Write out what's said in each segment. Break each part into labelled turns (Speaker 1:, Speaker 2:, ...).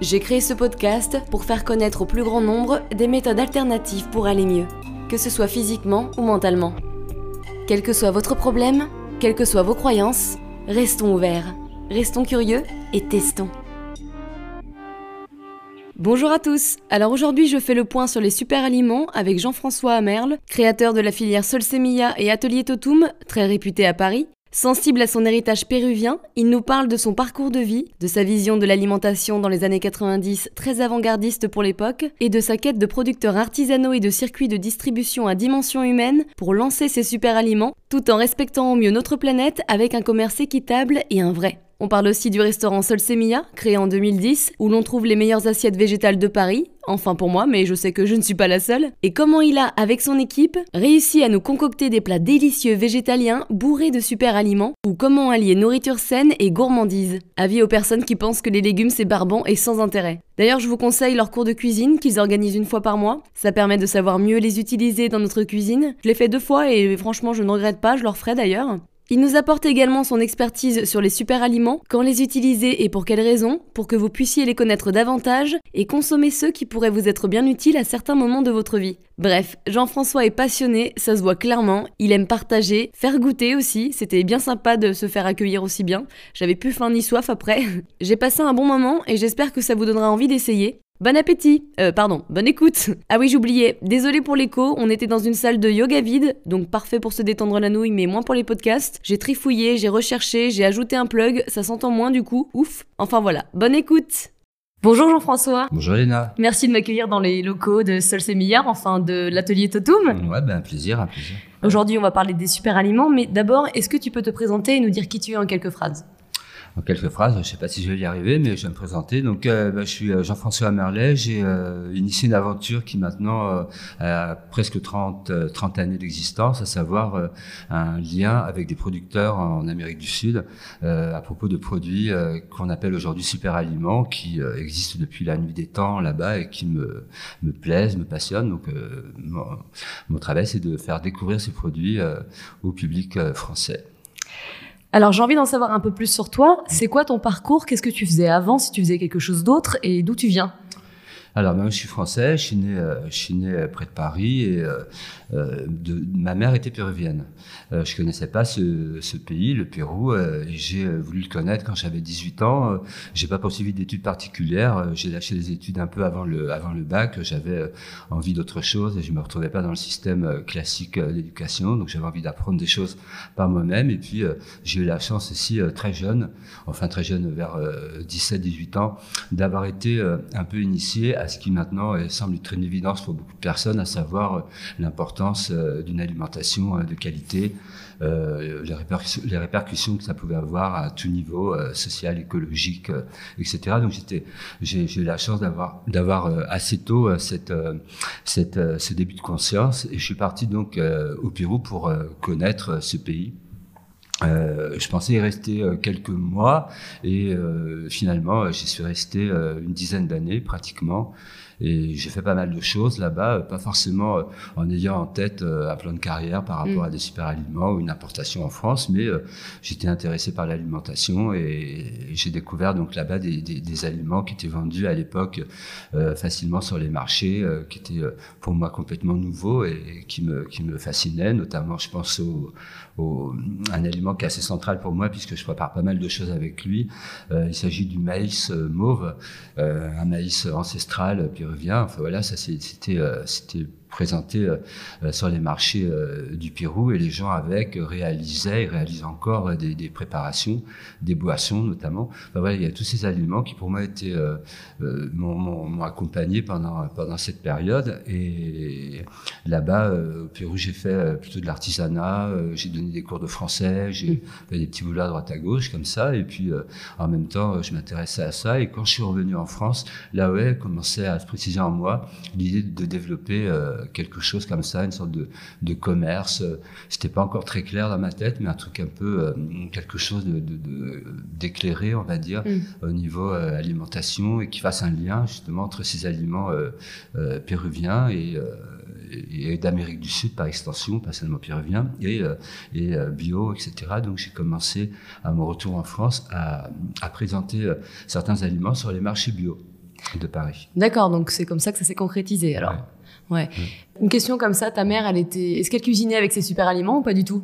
Speaker 1: J'ai créé ce podcast pour faire connaître au plus grand nombre des méthodes alternatives pour aller mieux, que ce soit physiquement ou mentalement. Quel que soit votre problème, quelles que soient vos croyances, restons ouverts, restons curieux et testons. Bonjour à tous. Alors aujourd'hui, je fais le point sur les super aliments avec Jean-François Amerle, créateur de la filière Solsemilla et Atelier Totum, très réputé à Paris, Sensible à son héritage péruvien, il nous parle de son parcours de vie, de sa vision de l'alimentation dans les années 90 très avant-gardiste pour l'époque, et de sa quête de producteurs artisanaux et de circuits de distribution à dimension humaine pour lancer ses super aliments, tout en respectant au mieux notre planète avec un commerce équitable et un vrai. On parle aussi du restaurant Solsemilla, créé en 2010, où l'on trouve les meilleures assiettes végétales de Paris, enfin pour moi, mais je sais que je ne suis pas la seule, et comment il a, avec son équipe, réussi à nous concocter des plats délicieux végétaliens bourrés de super aliments, ou comment allier nourriture saine et gourmandise? Avis aux personnes qui pensent que les légumes c'est barbant et sans intérêt. D'ailleurs, je vous conseille leur cours de cuisine qu'ils organisent une fois par mois. Ça permet de savoir mieux les utiliser dans notre cuisine. Je l'ai fait deux fois et franchement, je ne regrette pas, je leur ferai d'ailleurs. Il nous apporte également son expertise sur les super aliments, quand les utiliser et pour quelles raisons, pour que vous puissiez les connaître davantage et consommer ceux qui pourraient vous être bien utiles à certains moments de votre vie. Bref, Jean-François est passionné, ça se voit clairement, il aime partager, faire goûter aussi, c'était bien sympa de se faire accueillir aussi bien, j'avais plus faim ni soif après. J'ai passé un bon moment et j'espère que ça vous donnera envie d'essayer. Bon appétit Euh, pardon, bonne écoute Ah oui, j'oubliais, désolé pour l'écho, on était dans une salle de yoga vide, donc parfait pour se détendre la nouille, mais moins pour les podcasts. J'ai trifouillé, j'ai recherché, j'ai ajouté un plug, ça s'entend moins du coup, ouf Enfin voilà, bonne écoute Bonjour Jean-François.
Speaker 2: Bonjour Léna.
Speaker 1: Merci de m'accueillir dans les locaux de Sol Millard, enfin de l'atelier Totum.
Speaker 2: Ouais, ben un plaisir, un plaisir.
Speaker 1: Aujourd'hui, on va parler des super aliments, mais d'abord, est-ce que tu peux te présenter et nous dire qui tu es en quelques phrases?
Speaker 2: En quelques phrases. Je ne sais pas si je vais y arriver, mais je vais me présenter. Donc, euh, bah, je suis euh, Jean-François Merlet. J'ai euh, initié une aventure qui maintenant a presque 30, 30 années d'existence, à savoir un lien avec des producteurs en Amérique du Sud à propos de produits qu'on appelle aujourd'hui super aliments, qui existent depuis la nuit des temps là-bas et qui me, me plaisent, me passionnent. Donc, mon, mon, travail, c'est de faire découvrir ces produits au public français.
Speaker 1: Alors j'ai envie d'en savoir un peu plus sur toi. C'est quoi ton parcours? Qu'est-ce que tu faisais avant Si tu faisais quelque chose d'autre? Et d'où tu viens?
Speaker 2: Alors, moi, je suis français, je suis né, euh, né près de Paris et euh, euh, ma mère était péruvienne. Euh, je connaissais pas ce, pays, le Pérou, et j'ai voulu le connaître quand j'avais 18 ans. j'ai pas poursuivi d'études particulières. J'ai lâché les études un peu avant le, avant le bac. J'avais envie d'autre chose et je me retrouvais pas dans le système classique d'éducation. Donc, j'avais envie d'apprendre des choses par moi-même. Et puis, j'ai eu la chance aussi, très jeune, enfin très jeune, vers 17-18 ans, d'avoir été un peu initié à ce qui maintenant semble être une évidence pour beaucoup de personnes, à savoir euh, l'importance euh, d'une alimentation euh, de qualité, les, répercussions, que ça pouvait avoir à tout niveau, social, écologique, etc. Donc j'ai, eu la chance d'avoir, assez tôt ce début de conscience, et je suis parti donc au Pérou pour connaître ce pays. Euh, je pensais y rester euh, quelques mois et euh, finalement j'y suis resté une dizaine d'années pratiquement et j'ai fait pas mal de choses là-bas, pas forcément en ayant en tête un plan de carrière par rapport mm. à des super aliments ou une importation en France, mais j'étais intéressé par l'alimentation et, j'ai découvert donc là-bas des, des, des, aliments qui étaient vendus à l'époque facilement sur les marchés, qui étaient pour moi complètement nouveaux et qui me, qui me fascinaient, notamment je pense au, au un aliment qui est assez central pour moi puisque je prépare pas mal de choses avec lui. Euh, il s'agit du maïs euh, mauve, euh, un maïs ancestral péruvien. Enfin voilà, ça c'était c'était présenté sur les marchés du Pérou. Et les gens avec réalisaient et réalisent encore des, préparations, des boissons notamment. Enfin, voilà, il y a tous ces aliments qui pour moi étaient m'ont accompagné pendant pendant cette période. Et là-bas au Pérou j'ai fait plutôt de l'artisanat, j'ai donné des cours de français, j'ai fait des petits boulots à droite à gauche comme ça. Et puis en même temps je m'intéressais à ça. Et quand je suis revenu en France, là ouais commençait à se préciser en moi l'idée de développer euh, quelque chose comme ça, une sorte de, de commerce. C'était pas encore très clair dans ma tête, mais un truc un peu euh, quelque chose de, d'éclairé, on va dire, mm. au niveau euh, alimentation et qui fasse un lien justement entre ces aliments péruviens et et, d'Amérique du Sud par extension, pas seulement péruvien, et, et bio, etc. Donc j'ai commencé à mon retour en France à, à présenter certains aliments sur les marchés bio de Paris.
Speaker 1: D'accord, donc c'est comme ça que ça s'est concrétisé alors. Ouais. Une question comme ça, ta mère, elle était, est-ce qu'elle cuisinait avec ses super aliments ou pas du tout?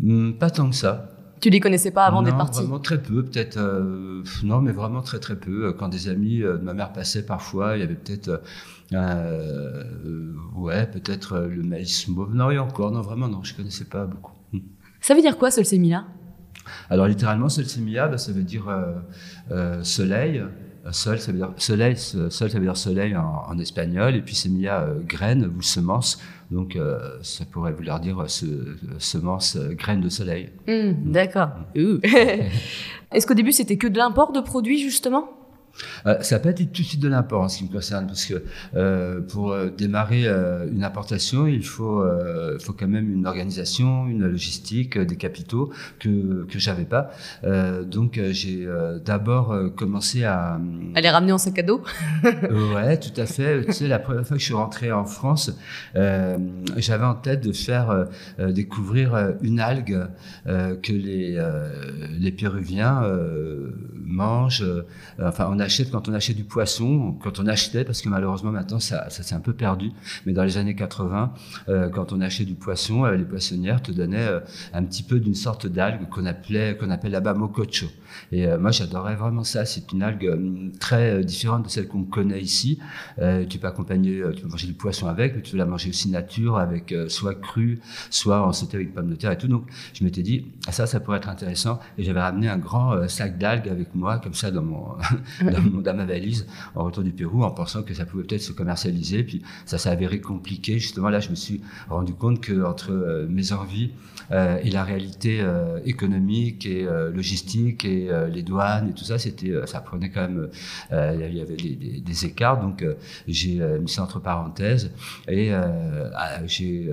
Speaker 2: Hmm, Pas tant que ça.
Speaker 1: Tu les connaissais pas avant d'être parti
Speaker 2: Vraiment très peu, peut-être. Euh, non, mais vraiment très très peu. Quand des amis de ma mère passaient parfois, il y avait peut-être, euh, ouais, peut-être le maïs mauve. Non, et encore, non, vraiment, non, je connaissais pas beaucoup. Hmm.
Speaker 1: Ça veut dire quoi, Solsemilla
Speaker 2: Alors littéralement, Solsemilla, bah, ça veut dire euh, soleil. Sol, ça veut dire soleil, sol, ça veut dire soleil en, espagnol, et puis semilla, euh, graine ou semence. Donc, euh, ça pourrait vouloir dire euh, semence, graine de soleil.
Speaker 1: Mmh, mmh. D'accord. Mmh. Est-ce qu'au début, c'était que de l'import de produits, justement?
Speaker 2: Euh, ça peut être tout de suite de l'import en ce qui me concerne, parce que euh, pour euh, démarrer une importation, il faut, faut quand même une organisation, une logistique, des capitaux que que j'avais pas. donc j'ai d'abord commencé à.
Speaker 1: À les ramener en sac à dos.
Speaker 2: ouais, tout à fait. tu sais, la première fois que je suis rentré en France, j'avais en tête de faire découvrir une algue que les les Péruviens mangent. enfin, on quand on achetait du poisson, quand on achetait, parce que malheureusement maintenant ça, ça s'est un peu perdu, mais dans les années 80, euh, quand on achetait du poisson, euh, les poissonnières te donnaient euh, un petit peu d'une sorte d'algue qu'on appelait, qu'on appelle là-bas mococho. Et moi j'adorais vraiment ça. C'est une algue très différente de celle qu'on connaît ici. tu peux accompagner, tu peux manger du poisson avec, mais tu peux la manger aussi nature, avec soit cru, soit en sauté avec pommes de terre et tout. Donc je m'étais dit, ah, ça, ça pourrait être intéressant. Et j'avais ramené un grand sac d'algues avec moi, comme ça, dans mon, dans, ma valise en retour du Pérou en pensant que ça pouvait peut-être se commercialiser. Puis ça s'est avéré compliqué. Justement, là, je me suis rendu compte que entre euh, mes envies euh, et la réalité euh, économique et logistique et les douanes et tout ça, c'était, ça prenait quand même, il y avait des, écarts. Donc, j'ai mis ça entre parenthèses et j'ai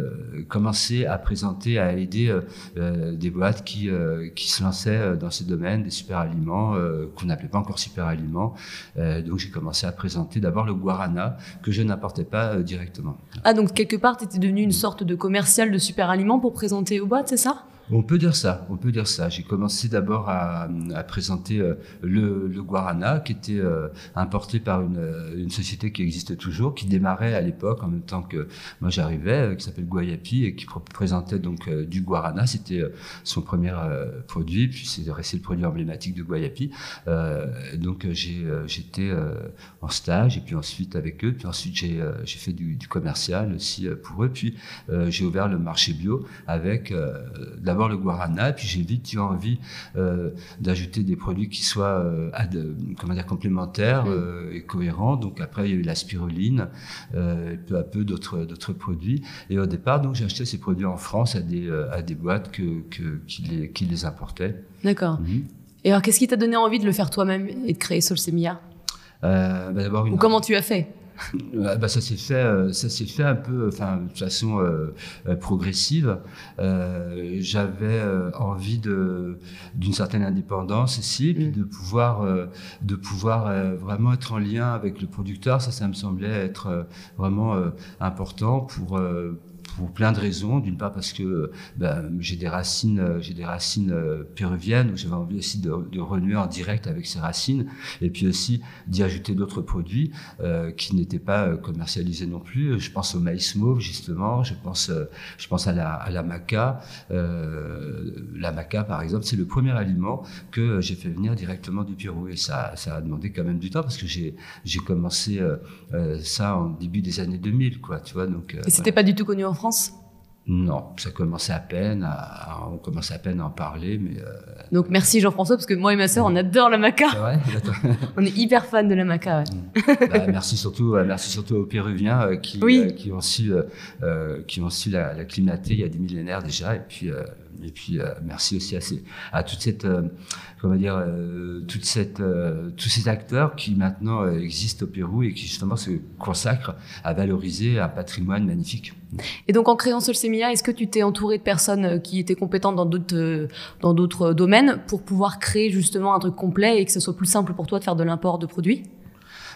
Speaker 2: commencé à présenter, à aider des boîtes qui, qui se lançaient dans ces domaines, des super aliments qu'on n'appelait pas encore super aliments, euh, donc j'ai commencé à présenter d'abord le guarana que je n'apportais pas euh, directement.
Speaker 1: Ah donc quelque part tu étais devenu une sorte de commercial de super aliments pour présenter aux boîtes, c'est ça?
Speaker 2: On peut dire ça, on peut dire ça. J'ai commencé d'abord à, présenter euh, le, guarana qui était euh, importé par une, euh, une, société qui existe toujours, qui démarrait à l'époque en même temps que moi j'arrivais, qui s'appelle Guayapi et qui présentait donc du guarana. C'était son premier produit, puis c'est resté le produit emblématique de Guayapi. donc j'étais en stage et puis ensuite avec eux, puis ensuite j'ai j'ai fait du, du, commercial aussi pour eux, puis j'ai ouvert le marché bio avec la d'abord le guarana, puis j'ai vite eu envie euh, d'ajouter des produits qui soient euh, comment dire, complémentaires mm. euh, et cohérents. Donc après, il y a eu la spiruline, peu à peu d'autres d'autres produits. Et au départ, donc j'ai acheté ces produits en France à des à des boîtes que, que qui les qui les importaient.
Speaker 1: D'accord. Mhm. Et alors, qu'est-ce qui t'a donné envie de le faire toi-même et de créer Solsemia? Bah, d'abord Ou comment tu as fait?
Speaker 2: Bah, ça s'est fait, euh, ça s'est fait un peu, enfin, de façon euh, euh, progressive. J'avais envie de d'une certaine indépendance ici, puis mm. de pouvoir, de pouvoir vraiment être en lien avec le producteur. Ça, ça me semblait être vraiment important pour pour plein de raisons. D'une part parce que ben, j'ai des racines, j'ai des racines péruviennes, donc j'avais envie aussi de, de, renouer en direct avec ces racines, et puis aussi d'y ajouter d'autres produits qui n'étaient pas commercialisés non plus. Je pense au maïs mauve justement, je pense, je pense à la, à la maca. la maca par exemple, c'est le premier aliment que j'ai fait venir directement du Pérou et ça, ça a demandé quand même du temps parce que j'ai j'ai commencé euh, euh, ça en début des années 2000, quoi, tu vois. Donc,
Speaker 1: euh, et c'était pas du tout connu en France
Speaker 2: non, ça commençait à peine, à, on commençait à peine à en parler, mais.
Speaker 1: Donc merci Jean-François parce que moi et ma sœur on adore la maca. Vrai, on est hyper fan de la maca.
Speaker 2: Ouais. bah, merci surtout, merci surtout aux Péruviens qui, qui ont su, qui ont su l'acclimater il y a des millénaires déjà, et puis et puis euh, merci aussi à, toute cette, euh, comment dire, euh, toute cette, tous ces acteurs qui maintenant existent au Pérou et qui justement se consacrent à valoriser un patrimoine magnifique.
Speaker 1: Et donc en créant Solsemia, est-ce que tu t'es entouré de personnes qui étaient compétentes dans d'autres dans d'autres domaines pour pouvoir créer justement un truc complet et que ce soit plus simple pour toi de faire de l'import de produits?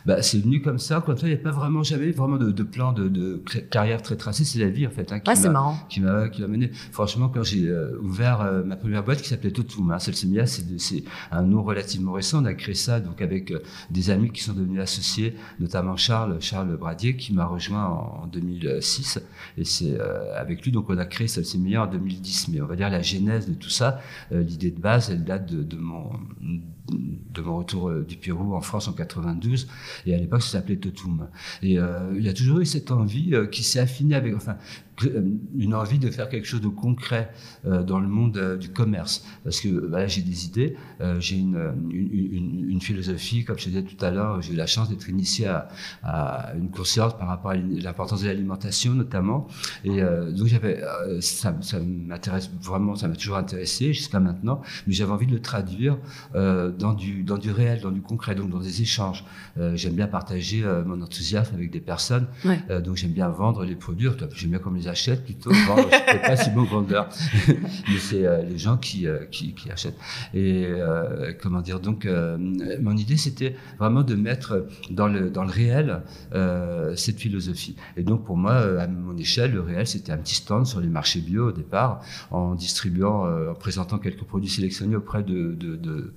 Speaker 2: Bah, c'est venu comme ça. Quand il n'y a pas vraiment jamais vraiment de, de plan de, de, carrière très tracé. C'est la vie en fait
Speaker 1: hein, qui ouais, m'a
Speaker 2: qui m'a qui m'a mené. Franchement, quand j'ai euh, ouvert euh, ma première boîte qui s'appelait Totum, hein, Selsemia, c'est un nom relativement récent. On a créé ça donc avec euh, des amis qui sont devenus associés, notamment Charles Charles Bradier qui m'a rejoint en, 2006 et c'est avec lui donc on a créé Selsemia en 2010. Mais on va dire la genèse de tout ça, l'idée de base, elle date de, de mon de mon retour du Pérou en France en 92 et à l'époque, ça s'appelait Totum. Et euh, il y a toujours eu cette envie euh, qui s'est affinée avec, enfin, euh, une envie de faire quelque chose de concret euh, dans le monde euh, du commerce. Parce que voilà, j'ai des idées, j'ai une, une, une, philosophie, comme je disais tout à l'heure, j'ai eu la chance d'être initié à, à, une conscience par rapport à l'importance de l'alimentation notamment. Et donc j'avais, ça, ça m'intéresse vraiment, ça m'a toujours intéressé jusqu'à maintenant, mais j'avais envie de le traduire dans, du, dans du réel, dans du concret, donc dans des échanges. j'aime bien partager mon enthousiasme avec des personnes, donc j'aime bien vendre les produits, j'aime bien comme les achètent plutôt. Je ne pas si bon vendeur, mais c'est euh, les gens qui, euh, achètent. Et euh, comment dire Donc, mon idée, c'était vraiment de mettre dans le, réel cette philosophie. Et donc, pour moi, à mon échelle, le réel, c'était un petit stand sur les marchés bio au départ, en distribuant, en présentant quelques produits sélectionnés auprès de,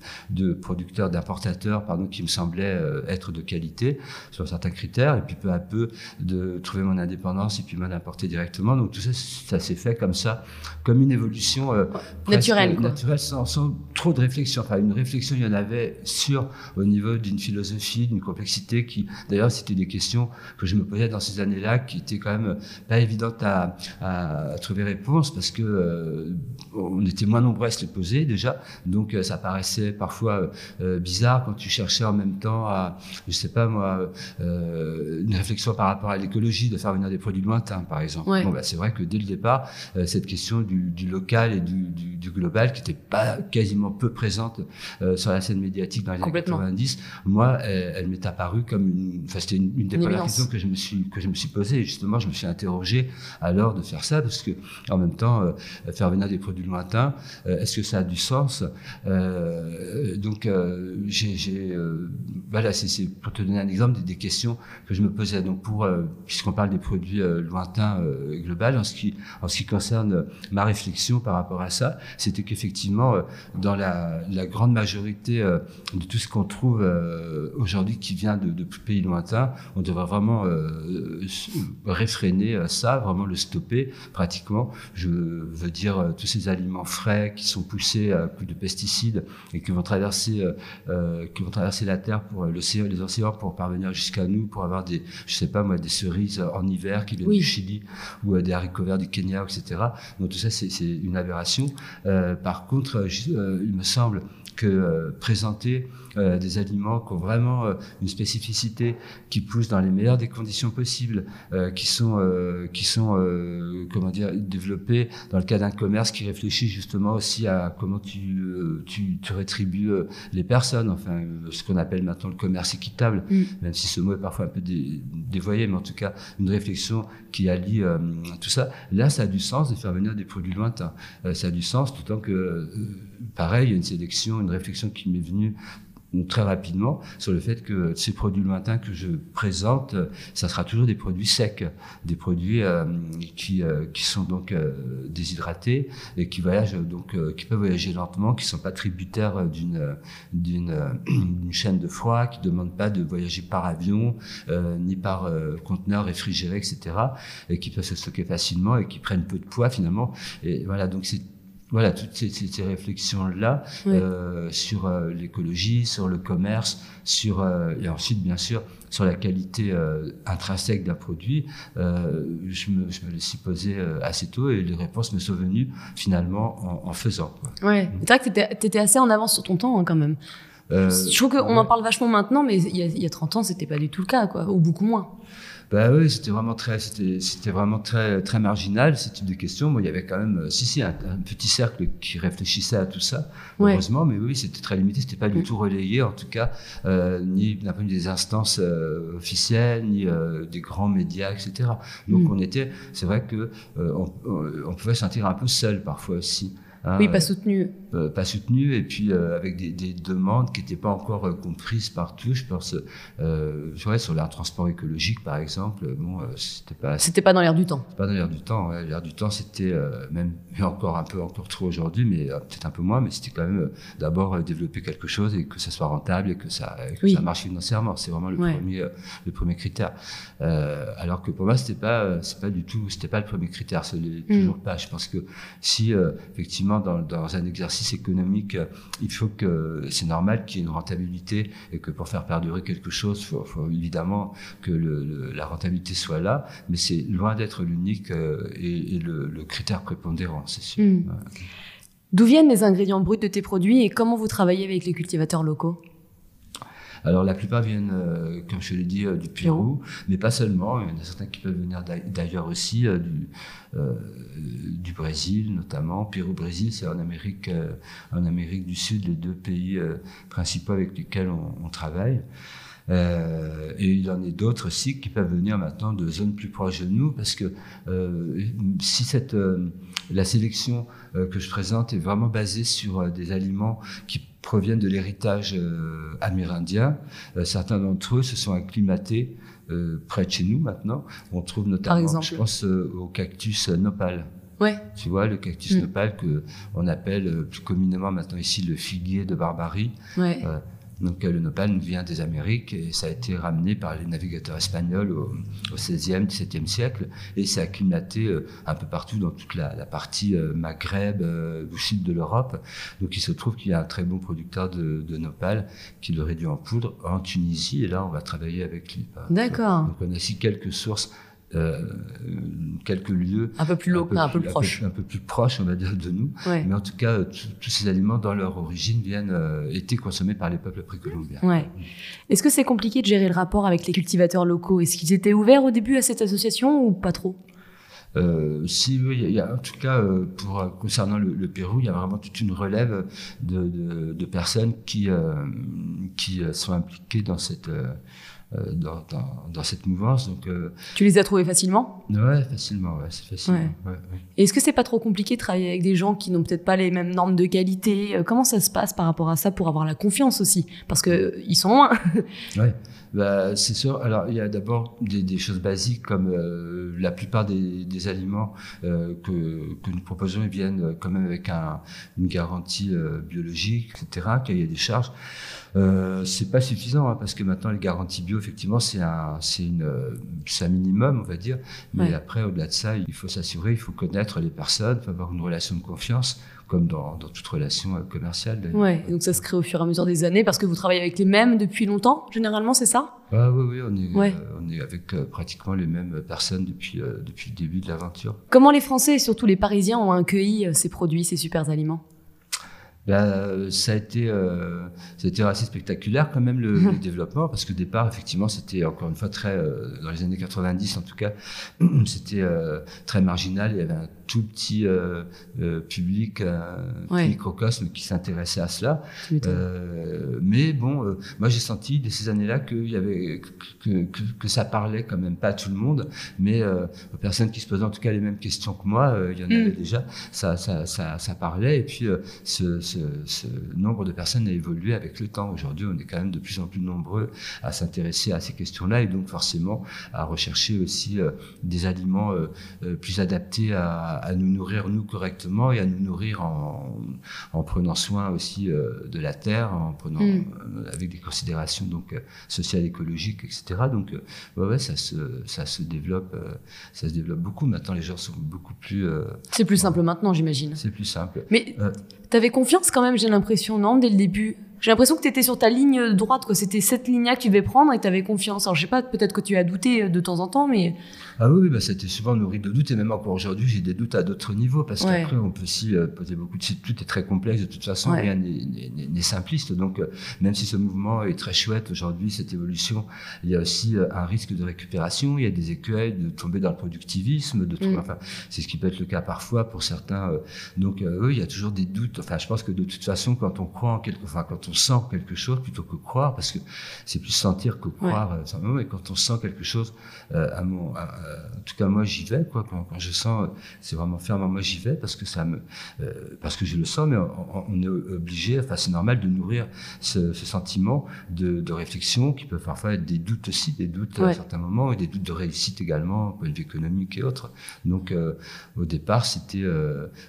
Speaker 2: producteurs, d'importateurs, pardon, qui me semblaient être de qualité sur certains critères. Et puis, peu à peu, de trouver mon indépendance et puis m'en importer directement donc tout ça, ça s'est fait comme ça, comme une évolution euh,
Speaker 1: naturelle,
Speaker 2: naturelle sans, sans, trop de réflexion. Enfin, une réflexion, il y en avait sur au niveau d'une philosophie, d'une complexité qui, d'ailleurs, c'était des questions que je me posais dans ces années-là, qui étaient quand même pas évidentes à, à, trouver réponse parce que euh, on était moins nombreux à se les poser déjà. Donc euh, ça paraissait parfois euh, bizarre quand tu cherchais en même temps à, je sais pas moi, une réflexion par rapport à l'écologie, de faire venir des produits lointains, par exemple. Bon, bah, c'est vrai que dès le départ, cette question du, du, local et du, du, du global, qui n'était pas quasiment peu présente sur la scène médiatique dans les années 90, moi, elle, elle m'est apparue comme une, enfin, c'était une, une, des premières questions que je me suis que je me suis posée. Et justement, je me suis interrogé alors de faire ça parce que en même temps, faire venir des produits lointain, euh, est-ce que ça a du sens? Euh, Donc, euh, j'ai, voilà, c'est pour te donner un exemple des, questions que je me posais. Donc, pour puisqu'on parle des produits lointains global, en ce qui en ce qui concerne ma réflexion par rapport à ça, c'était qu'effectivement, dans la, la, grande majorité de tout ce qu'on trouve aujourd'hui qui vient de, de, pays lointains, on devrait vraiment réfréner ça, vraiment le stopper pratiquement. Je veux dire tous ces aliments frais qui sont poussés à coup de pesticides et qui vont traverser, euh, euh, qui vont traverser la terre pour l'océan, les océans pour parvenir jusqu'à nous, pour avoir des, je sais pas moi, des cerises en hiver qui viennent du Chili ou euh, des haricots verts du Kenya, etc. Donc tout ça, c'est une aberration. par contre, il me semble que euh, présenter euh, des aliments qui ont vraiment euh, une spécificité, qui poussent dans les meilleures des conditions possibles, qui sont, qui sont comment dire, développés dans le cas d'un commerce qui réfléchit justement aussi à comment tu, tu, tu rétribues les personnes, enfin ce qu'on appelle maintenant le commerce équitable, mm. même si ce mot est parfois un peu dévoyé, mais en tout cas une réflexion qui allie tout ça. Là, ça a du sens de faire venir des produits lointains. ça a du sens, tout que, pareil, il y a une sélection, une réflexion qui m'est venue très rapidement sur le fait que ces produits lointains que je présente, ça sera toujours des produits secs, des produits qui, qui sont donc déshydratés et qui voyagent donc qui peuvent voyager lentement, qui sont pas tributaires d'une d'une chaîne de froid, qui demandent pas de voyager par avion ni par conteneur réfrigéré, etc. et qui peuvent se stocker facilement et qui prennent peu de poids finalement. Et voilà, donc c'est voilà toutes ces, ces, réflexions là euh, sur euh, l'écologie, sur le commerce, sur euh, et ensuite bien sûr sur la qualité intrinsèque d'un produit. Je me, je, me, les suis posé assez tôt et les réponses me sont venues finalement en, en faisant.
Speaker 1: Quoi. Ouais, c'est vrai que tu étais, assez en avance sur ton temps hein, quand même. je trouve qu'on en parle vachement maintenant, mais il y a, il y a 30 ans, c'était pas du tout le cas, quoi, ou beaucoup moins.
Speaker 2: Bah oui, c'était vraiment très, c'était, c'était vraiment très, très marginal ce type de questions. Moi, il y avait quand même, si si, un, petit cercle qui réfléchissait à tout ça, heureusement. Mais oui, c'était très limité. C'était pas du mm. tout relayé, en tout cas, euh, ni d'un point de vue des instances euh, officielles, ni euh, des grands médias, etc. Donc, mm. on était, c'est vrai que euh, on, on, pouvait sentir un peu seul parfois aussi.
Speaker 1: Hein, oui, pas soutenu.
Speaker 2: Euh, pas soutenu, et puis euh, avec des, des, demandes qui n'étaient pas encore euh, comprises partout. Je pense, ouais, sur l'air transport écologique, par exemple, bon, c'était pas.
Speaker 1: C'était pas dans l'air du temps.
Speaker 2: Pas dans l'air du temps. Ouais. L'air du temps, c'était même encore un peu encore trop aujourd'hui, mais peut-être un peu moins. Mais c'était quand même d'abord développer quelque chose et que ça soit rentable et que ça, que ça marche financièrement. C'est vraiment le premier, le premier critère. alors que pour moi, c'était pas, c'est pas du tout, c'était pas le premier critère. C'est mm. toujours pas. Je pense que si effectivement dans, dans, un exercice économique, il faut que c'est normal qu'il y ait une rentabilité et que pour faire perdurer quelque chose, il faut, faut, évidemment que le, la rentabilité soit là, mais c'est loin d'être l'unique euh, et, et le, le, critère prépondérant, c'est sûr. Hmm.
Speaker 1: D'où viennent les ingrédients bruts de tes produits et comment vous travaillez avec les cultivateurs locaux?
Speaker 2: Alors la plupart viennent, euh, comme je l'ai dit, euh, du Pérou, mais pas seulement. Il y en a certains qui peuvent venir d'ailleurs aussi, euh, du, du Brésil notamment. Pérou-Brésil, c'est en Amérique, en Amérique du Sud les deux pays principaux avec lesquels on, on travaille. Euh, et il y en a d'autres aussi qui peuvent venir maintenant de zones plus proches de nous, parce que euh, si cette, la sélection que je présente est vraiment basée sur des aliments qui proviennent de l'héritage euh, amérindien. Euh, certains d'entre eux se sont acclimatés euh, près de chez nous maintenant. On trouve notamment, je pense, au cactus nopal.
Speaker 1: Ouais.
Speaker 2: Tu vois, le cactus mm. nopal que on appelle plus communément maintenant ici le figuier de Barbarie.
Speaker 1: Ouais.
Speaker 2: Donc le nopal vient des Amériques et ça a été ramené par les navigateurs espagnols au, au 16e, 17e siècle et s'est acclimaté euh, un peu partout dans toute la, la partie euh, Maghreb, euh, au sud de l'Europe. Donc il se trouve qu'il y a un très bon producteur de, de, nopal qui le réduit en poudre en Tunisie et là on va travailler avec lui.
Speaker 1: D'accord.
Speaker 2: Donc on a aussi quelques sources euh, quelques lieux
Speaker 1: un peu plus low, un, peu, plus proche,
Speaker 2: un peu, plus proche, on va dire, de nous. Mais en tout cas, tous ces aliments, dans leur origine, viennent euh, été consommés par les peuples précolombiens.
Speaker 1: Ouais. Est-ce que c'est compliqué de gérer le rapport avec les cultivateurs locaux? Est-ce qu'ils étaient ouverts au début à cette association ou pas trop?
Speaker 2: Euh, si il y a en tout cas euh, pour concernant le, le, Pérou, il y a vraiment toute une relève de, de, de personnes qui euh, qui sont impliquées dans cette euh, dans, dans, dans, cette mouvance. Donc, euh,
Speaker 1: tu les as trouvés facilement
Speaker 2: Ouais, facilement, ouais, c'est facile. Ouais. Ouais,
Speaker 1: Est-ce que c'est pas trop compliqué de travailler avec des gens qui n'ont peut-être pas les mêmes normes de qualité? Euh, Comment ça se passe par rapport à ça pour avoir la confiance aussi? Parce que ils sont loin.
Speaker 2: ouais, bah, c'est sûr. Alors, il y a d'abord des, des, choses basiques comme euh, la plupart des, des aliments euh, que, que nous proposons ils viennent quand même avec un, une garantie biologique, etc., qu'il y a des charges. Euh, c'est pas suffisant hein, parce que maintenant les garanties bio, effectivement, c'est un, c'est une, un minimum, on va dire. Mais ouais. après, au-delà de ça, il faut s'assurer, il faut connaître les personnes, il faut avoir une relation de confiance, comme dans, dans toute relation commerciale.
Speaker 1: Ouais. Donc ça se crée au fur et à mesure des années parce que vous travaillez avec les mêmes depuis longtemps, généralement, c'est ça?
Speaker 2: Ah oui, oui, on est, ouais. euh, on est avec euh, pratiquement les mêmes personnes depuis euh, depuis le début de l'aventure.
Speaker 1: Comment les Français et surtout les Parisiens ont accueilli ces produits, ces super aliments?
Speaker 2: Ben, ça a été euh, ça a été assez spectaculaire quand même le, le développement parce que au départ effectivement c'était encore une fois très euh, dans les années 90 en tout cas c'était euh, très marginal. Il y avait un tout petit euh, euh, public un ouais. microcosme qui s'intéressait à cela. Mais bon moi j'ai senti de ces années-là qu'il y avait que, que, que, ça parlait quand même pas à tout le monde. Mais aux personnes qui se posaient en tout cas les mêmes questions que moi il y en mm. avait déjà. Ça ça, ça ça parlait. Et puis ce ce, nombre de personnes a évolué avec le temps. Aujourd'hui, on est quand même de plus en plus nombreux à s'intéresser à ces questions-là et donc forcément à rechercher aussi des aliments plus adaptés à, nous nourrir nous correctement et à nous nourrir en, en prenant soin aussi de la terre, en prenant mm. avec des considérations donc sociales, écologiques, etc. Donc ouais, ouais, ça se ça se développe ça se développe beaucoup. Maintenant, les gens sont beaucoup plus.
Speaker 1: c'est plus simple maintenant, j'imagine.
Speaker 2: C'est plus simple.
Speaker 1: Mais euh, tu avais confiance quand même, j'ai l'impression, non, dès le début? J'ai l'impression que tu étais sur ta ligne droite, quoi. C'était cette ligne-là que tu devais prendre et tu avais confiance. Alors, je sais pas, peut-être que tu as douté de temps en temps, mais.
Speaker 2: Ah oui, bah, c'était souvent nourri de doutes et même encore aujourd'hui, j'ai des doutes à d'autres niveaux parce qu'après, on peut aussi euh, poser beaucoup de. Tout est très complexe de toute façon, rien n'est simpliste. Donc, euh, même si ce mouvement est très chouette aujourd'hui, cette évolution, il y a aussi euh, un risque de récupération, il y a des écueils de tomber dans le productivisme, de mm. enfin, c'est ce qui peut être le cas parfois pour certains. donc, oui, il y a toujours des doutes. Enfin, je pense que de toute façon, quand on croit en quelque, enfin, quand on sent quelque chose plutôt que croire, parce que c'est plus sentir que croire. Ouais. Et quand on sent quelque chose, euh, à mon, en tout cas moi j'y vais, quoi. Quand, je sens, c'est vraiment fermement moi j'y vais parce que ça me, euh, parce que je le sens, mais on, est obligé, enfin c'est normal de nourrir ce, sentiment de, réflexion qui peut parfois être des doutes aussi, des doutes à certains moments et des doutes de réussite également, point de vue économique et autres. Donc euh, au départ c'était,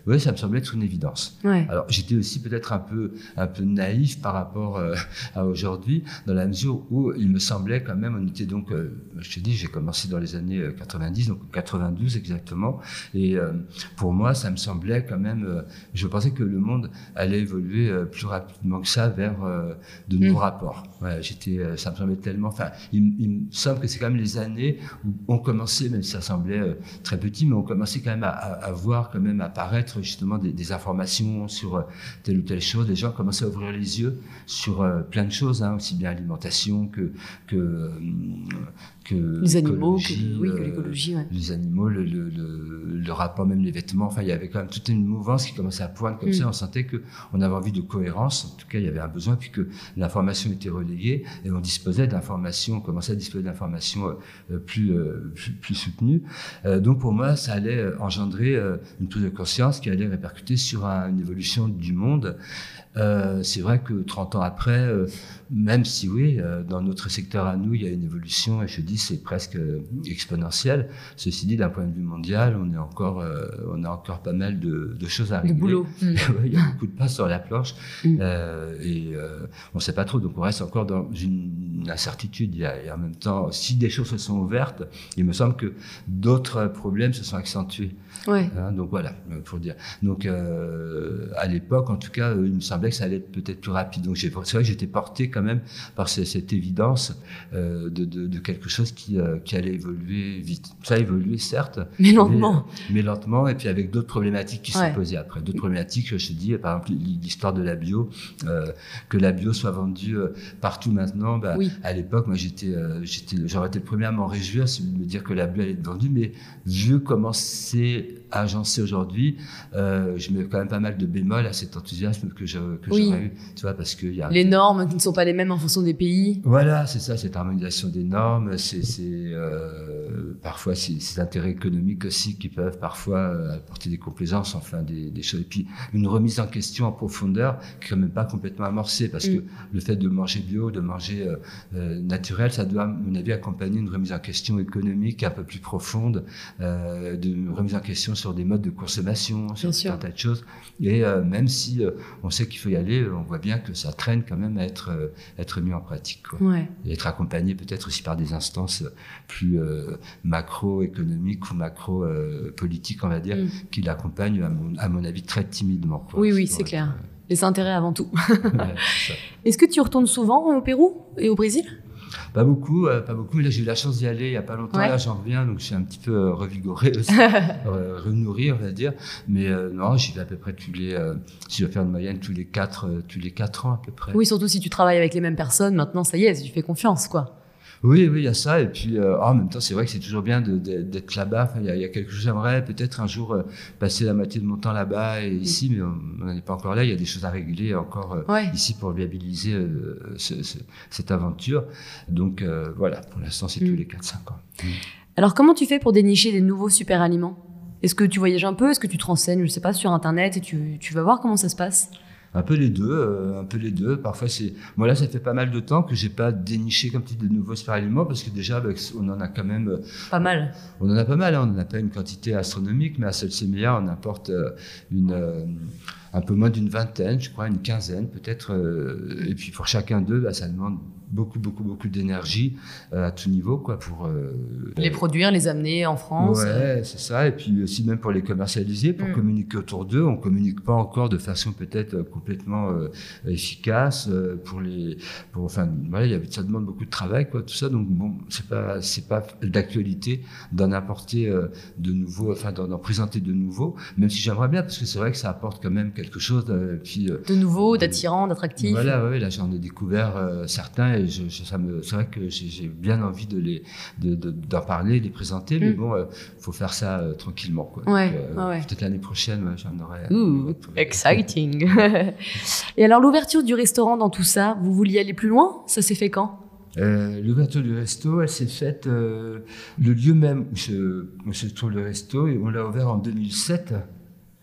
Speaker 2: oui ça me semblait être une évidence. Alors j'étais aussi peut-être un peu, un peu naïf par rapport euh, à aujourd'hui, dans la mesure où il me semblait quand même, on était donc, euh, je te dis, j'ai commencé dans les années 90, euh, donc 92 exactement, et pour moi, ça me semblait quand même, je pensais que le monde allait évoluer plus rapidement que ça vers de nouveaux mm. rapports. Ouais, j'étais, ça me semblait tellement, enfin, il, me semble que c'est quand même les années où on commençait, même si ça semblait très petit, mais on commençait quand même à, voir quand même apparaître justement des, des, informations sur telle ou telle chose. Les gens commençaient à ouvrir les yeux sur euh, plein de choses, hein, aussi bien alimentation que, que, euh, que
Speaker 1: les animaux, que, oui,
Speaker 2: que l'écologie, ouais. les animaux, le, le, le, rapport, même les vêtements. Enfin, il y avait quand même toute une mouvance qui commençait à poindre comme mm. ça. On sentait que on avait envie de cohérence. En tout cas, il y avait un besoin puisque l'information était relayée et on disposait d'informations, on commençait à disposer d'informations euh, plus, plus, plus soutenues. donc pour moi, ça allait engendrer une prise de conscience qui allait répercuter sur une évolution du monde euh, c'est vrai que 30 ans après, euh, même si oui, euh, dans notre secteur à nous, il y a une évolution, et je dis c'est presque exponentiel. Ceci dit, d'un point de vue mondial, on est encore, on a encore pas mal de, de choses à régler.
Speaker 1: De boulot.
Speaker 2: il y a beaucoup de pas sur la planche, mm. et on ne sait pas trop. Donc on reste encore dans une incertitude. Et en même temps, si des choses se sont ouvertes, il me semble que d'autres problèmes se sont accentués.
Speaker 1: Ouais.
Speaker 2: Hein, donc voilà, pour dire. Donc à l'époque, en tout cas, il me semble que ça allait être peut-être plus rapide. Donc c'est vrai que j'étais porté quand même par cette évidence euh, de, de, quelque chose qui, euh, qui allait évoluer vite. Ça a évolué certes,
Speaker 1: mais lentement.
Speaker 2: Mais, lentement, et puis avec d'autres problématiques qui se posaient après. D'autres problématiques, je te dis, par exemple l'histoire de la bio, euh, que la bio soit vendue partout maintenant. Bah, À l'époque, moi j'étais, j'étais, j'aurais été le premier à m'en réjouir, de me dire que la bio allait être vendue, mais vu comment c'est agencé aujourd'hui, je mets quand même pas mal de bémols à cet enthousiasme que je, que
Speaker 1: oui.
Speaker 2: j'aurais eu, tu vois, parce que y a
Speaker 1: les normes qui ne sont pas les mêmes en fonction des pays.
Speaker 2: Voilà, c'est ça, cette harmonisation des normes, c'est euh, parfois ces intérêts économiques aussi qui peuvent parfois euh, apporter des complaisances, enfin des, des, choses. Et puis une remise en question en profondeur qui est quand même pas complètement amorcée, parce que mm. le fait de manger bio, de manger euh, euh, naturel, ça doit, à mon avis, accompagner une remise en question économique un peu plus profonde, euh, de une remise en question sur des modes de consommation, sur un tas de choses. Et euh, même si on sait qu'il faut y aller, on voit bien que ça traîne quand même à être, euh, être mis en pratique. Quoi. Et être accompagné peut-être aussi par des instances plus euh, macro-économiques ou macro-politiques, on va dire, mm. qui l'accompagnent, à mon, à mon, avis, très timidement.
Speaker 1: Oui, oui, c'est clair. Les intérêts avant tout. Est-ce que tu retournes souvent au Pérou et au Brésil?
Speaker 2: Pas beaucoup, euh, pas beaucoup, mais là j'ai eu la chance d'y aller il y a pas longtemps. Là j'en reviens, donc je suis un petit peu euh, revigoré aussi, euh, renourri on va dire. Mais non, j'y vais à peu près tous les, si je dois faire une moyenne, tous les quatre, tous les quatre ans à peu près.
Speaker 1: Oui, surtout si tu travailles avec les mêmes personnes, maintenant ça y est, tu fais confiance quoi.
Speaker 2: Oui, oui, il y a ça. Et puis, euh, en même temps, c'est vrai que c'est toujours bien d'être là-bas. il, y a, quelque chose. J'aimerais peut-être un jour euh, passer la moitié de mon temps là-bas et ici, mais on n'en est pas encore là. Il y a des choses à réguler encore euh, ici pour viabiliser cette aventure. Donc voilà, pour l'instant, c'est tous mm. les 4-5 ans. Mm.
Speaker 1: Alors, comment tu fais pour dénicher des nouveaux super aliments Est-ce que tu voyages un peu? Est-ce que tu te renseignes, je sais pas, sur Internet et tu, tu vas voir comment ça se passe?
Speaker 2: Un peu les deux, euh, un peu les deux. Parfois, c'est. Moi, là, ça fait pas mal de temps que j'ai pas déniché comme tu de nouveaux super aliments parce que déjà, on en a quand même. Euh,
Speaker 1: pas mal.
Speaker 2: On en a pas mal. Hein. On n'en a pas une quantité astronomique, mais à Solsémia, on apporte une un peu moins d'une vingtaine, je crois, une quinzaine peut-être. et puis pour chacun d'eux, bah, ça demande beaucoup, beaucoup, beaucoup d'énergie euh, à tout niveau, quoi, pour
Speaker 1: euh, les produire, les amener en France.
Speaker 2: Ouais, c'est ça. Et puis aussi même pour les commercialiser, pour mm. communiquer autour d'eux. On communique pas encore de façon peut-être complètement euh, efficace pour les, pour, enfin, voilà, ça demande beaucoup de travail, quoi, tout ça. Donc bon, c'est pas, c'est pas d'actualité d'en apporter de nouveaux, enfin, d'en présenter de nouveaux, même si j'aimerais bien, parce que c'est vrai que ça apporte quand même quelque chose.
Speaker 1: puis, de nouveau, d'attirant, d'attractif.
Speaker 2: Voilà, ouais, là j'en ai découvert certains c'est vrai que j'ai bien envie de les, d'en parler, de les présenter, mais mm. bon, il euh, faut faire ça euh, tranquillement. Quoi.
Speaker 1: Euh,
Speaker 2: peut-être l'année prochaine, j'en aurai.
Speaker 1: Ouh, exciting. Et alors, l'ouverture du restaurant dans tout ça, vous vouliez aller plus loin? Ça s'est fait quand?
Speaker 2: L'ouverture du resto, elle s'est faite le lieu même où se, où se trouve le resto, et on l'a ouvert en 2007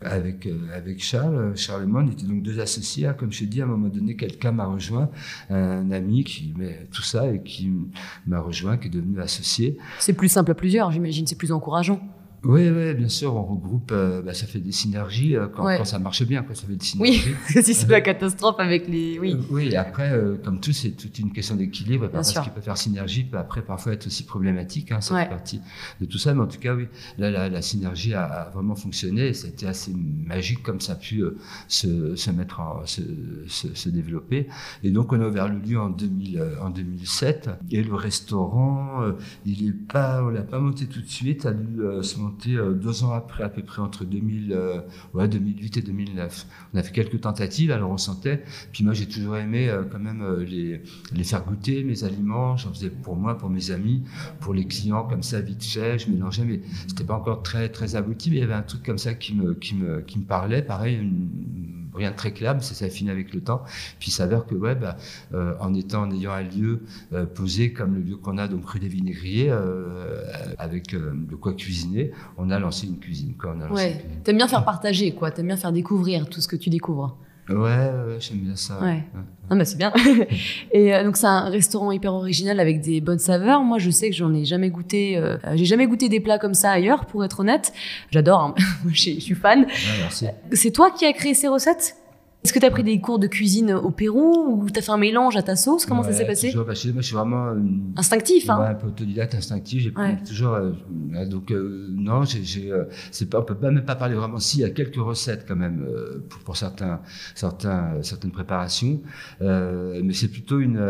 Speaker 2: avec, euh, avec Charles. Charles et moi, on était donc deux associés. Hein. Comme je dit, à un moment donné, quelqu'un m'a rejoint, un ami qui met tout ça et qui m'a rejoint, qui est devenu associé.
Speaker 1: C'est plus simple à plusieurs, j'imagine, c'est plus encourageant.
Speaker 2: Oui, oui, bien sûr, on regroupe, euh, bah, ça fait des synergies euh, quand, quand, ça marche bien, quoi, ça fait des synergies.
Speaker 1: Oui, si c'est la catastrophe avec les. Oui,
Speaker 2: euh, oui après, comme tout, c'est toute une question d'équilibre. Parce qu'il peut faire synergie peut après parfois être aussi problématique, hein, cette partie de tout ça. Mais en tout cas, oui, là, la, la synergie a, a, vraiment fonctionné et été assez magique comme ça a pu se, se, mettre en, se, se, se, développer. Et donc, on a ouvert le lieu en, 2000, en 2007 et le restaurant, il est pas, on l'a pas monté tout de suite, a dû se monter euh, deux ans après, à peu près entre 2000, euh, 2008 et 2009. On a fait quelques tentatives, alors on sentait. Puis moi, j'ai toujours aimé euh, quand même les, les faire goûter mes aliments. J'en faisais pour moi, pour mes amis, pour les clients, comme ça, vite fait. Je mélangeais, mais c'était pas encore très, très abouti. Mais il y avait un truc comme ça qui me, qui me, qui me parlait. Pareil, rien de très clair, mais ça s'est affiné avec le temps. Puis il s'avère que, ouais, bah, euh, en étant, en ayant un lieu euh, posé comme le lieu qu'on a, donc rue des Vinaigriers, euh, avec de quoi cuisiner, on a lancé une cuisine. Quoi. On a
Speaker 1: ouais. T'aimes bien faire partager, quoi. T'aimes bien faire découvrir tout ce que tu découvres.
Speaker 2: Ouais, ouais j'aime bien ça.
Speaker 1: Ouais. Non, mais c'est bien. et donc c'est un restaurant hyper original avec des bonnes saveurs. Moi, je sais que j'en ai jamais goûté. j'ai jamais goûté des plats comme ça ailleurs, pour être honnête. J'adore. Hein. je suis fan. C'est toi qui as créé ces recettes? Est-ce que tu as pris des cours de cuisine au Pérou ou tu as fait un mélange à ta sauce? Comment ça s'est passé?
Speaker 2: toujours, bah, moi, je suis vraiment
Speaker 1: instinctif, hein.
Speaker 2: un peu autodidacte, instinctif. J'ai toujours euh, donc euh, non, j'ai, euh, pas, on peut même pas parler vraiment. Si, il y a quelques recettes quand même pour, pour, certains, certains, certaines préparations, mais c'est plutôt une,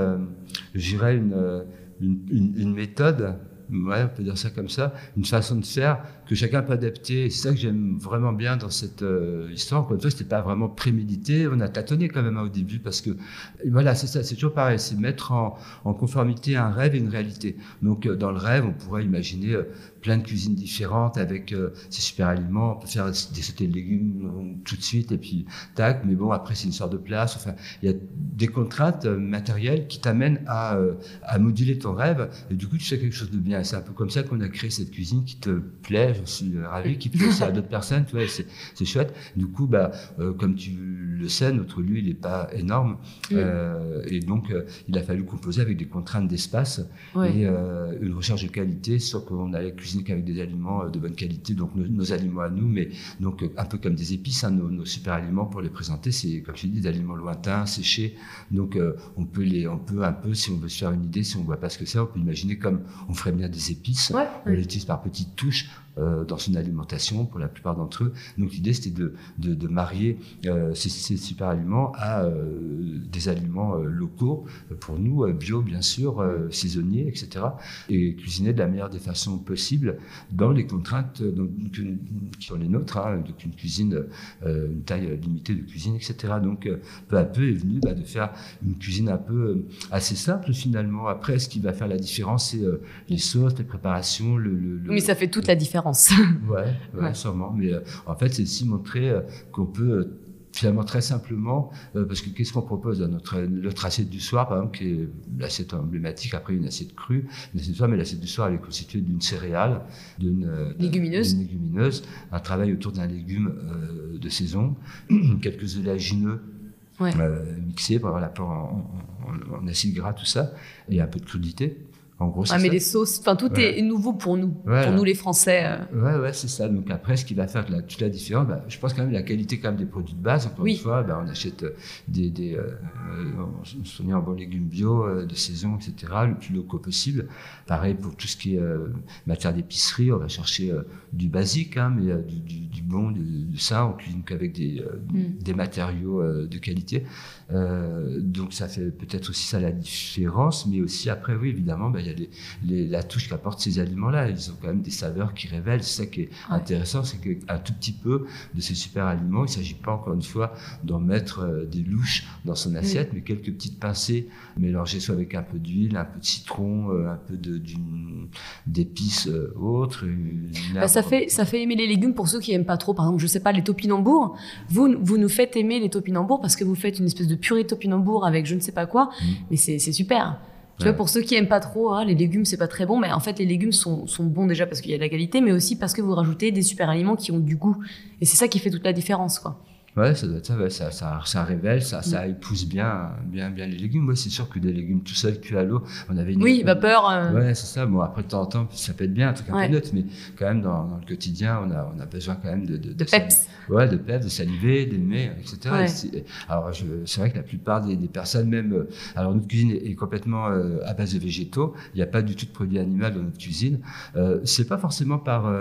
Speaker 2: je dirais une, une, une, une méthode ouais, on peut dire ça comme ça, une façon de faire que chacun peut adapter. C'est ça que j'aime vraiment bien dans cette euh, histoire. Encore une fois, c'était pas vraiment prémédité. On a tâtonné quand même hein, au début parce que, voilà, c'est ça, c'est toujours pareil. C'est mettre en, en, conformité un rêve et une réalité. Donc, euh, dans le rêve, on pourrait imaginer euh, plein de cuisines différentes avec ces super aliments. On peut faire des sautés de légumes tout de suite et puis tac. Mais bon, après, c'est une sorte de place. Enfin, il y a des contraintes matérielles qui t'amènent à, à moduler ton rêve. Et du coup, tu fais quelque chose de bien c'est un peu comme ça qu'on a créé cette cuisine qui te plaît. Je suis ravi, qui plaît aussi à d'autres personnes. Tu vois, c'est chouette. Du coup, bah, euh, comme tu le sais, notre lieu, il n'est pas énorme. Euh, et donc, euh, il a fallu composer avec des contraintes d'espace et une recherche de qualité, sur qu'on allait cuisiner qu'avec des aliments de bonne qualité, donc nos, aliments à nous, mais donc un peu comme des épices, hein, nos, super aliments pour les présenter, c'est comme je dis des aliments lointains, séchés. Donc, on peut les, on peut un peu, si on veut se faire une idée, si on voit pas ce que c'est, on peut imaginer comme on ferait bien des épices. on les utilise par petites touches euh, dans une alimentation pour la plupart d'entre eux. Donc l'idée c'était de, de, marier euh, ces, super aliments à euh, des aliments locaux pour nous, bio bien sûr, saisonniers, etc. Et cuisiner de la meilleure des façons possibles dans les contraintes donc, qui sont les nôtres, hein, donc une cuisine, une taille limitée de cuisine, etc. Donc peu à peu est venu bah, de faire une cuisine un peu assez simple finalement. Après, ce qui va faire la différence, c'est les sauces, les préparations, le,
Speaker 1: Mais ça fait toute la différence.
Speaker 2: ouais, ouais, sûrement. Mais euh, en fait, c'est aussi montrer euh, qu'on peut euh, finalement très simplement, parce que qu'est-ce qu'on propose dans notre, notre assiette du soir, par exemple, qui est l'assiette emblématique, après une assiette crue, une assiette du soir, mais l'assiette du soir, elle est constituée d'une céréale, d'une
Speaker 1: légumineuse.
Speaker 2: légumineuse, un travail autour d'un légume de saison, quelques oléagineux mixé pour avoir l'apport en, en, acide gras, tout ça, et un peu de crudité.
Speaker 1: En gros, ah, mais les sauces, enfin tout est nouveau pour nous, pour nous les Français. Euh.
Speaker 2: Ouais, ouais, c'est ça. Donc après, ce qui va faire la, toute la différence, bah, je pense quand même la qualité quand même des produits de base. Encore une fois, bah, on achète euh, des, des euh, on se en bons légumes bio de saison, etc. Le plus locaux possible. Pareil pour tout ce qui est matière d'épicerie, on va chercher du basique, hein, mais du, du, du, bon, du, ça. On cuisine qu'avec des, mm. des matériaux de qualité. Donc ça fait peut-être aussi ça la différence, mais aussi après, oui, évidemment, bah, il y a les, la touche qu'apportent ces aliments-là. Ils ont quand même des saveurs qui révèlent. C'est ça qui est intéressant, c'est qu'un tout petit peu de ces super aliments, il ne s'agit pas encore une fois d'en mettre euh, des louches dans son assiette, mais quelques petites pincées mélangées soit avec un peu d'huile, un peu de citron, euh, un peu d'épices euh, autres.
Speaker 1: Bah, ça, fait, ça fait aimer les légumes pour ceux qui n'aiment pas trop. Par exemple, je sais pas, les topinambours. Vous, vous nous faites aimer les topinambours parce que vous faites une espèce de purée de topinambours avec je ne sais pas quoi, mm. mais c'est super. Tu vois, pour ceux qui aiment pas trop, hein, les légumes c'est pas très bon, mais en fait les légumes sont, sont bons déjà parce qu'il y a de la qualité, mais aussi parce que vous rajoutez des super aliments qui ont du goût. Et c'est ça qui fait toute la différence, quoi.
Speaker 2: Ouais, ça doit être ça, ça, ça, ça, révèle, ça, ça mm. épouse bien, bien, bien les légumes. Moi, c'est sûr que des légumes tout seuls cuits à l'eau, on avait une.
Speaker 1: Oui, vapeur. Euh.
Speaker 2: Ouais, c'est ça. Bon, après, de temps en temps, ça peut être bien, un truc un peu neutre, mais quand même, dans, dans, le quotidien, on a, on a besoin quand même de.
Speaker 1: De, de, peps.
Speaker 2: Ouais, de peps, de saliver, d'aimer, etc. alors, c'est vrai que la plupart des, des, personnes, même. Euh, alors, notre cuisine est, complètement euh, à base de végétaux. Il n'y a pas du tout de produits animaux dans notre cuisine. Euh, c'est pas forcément par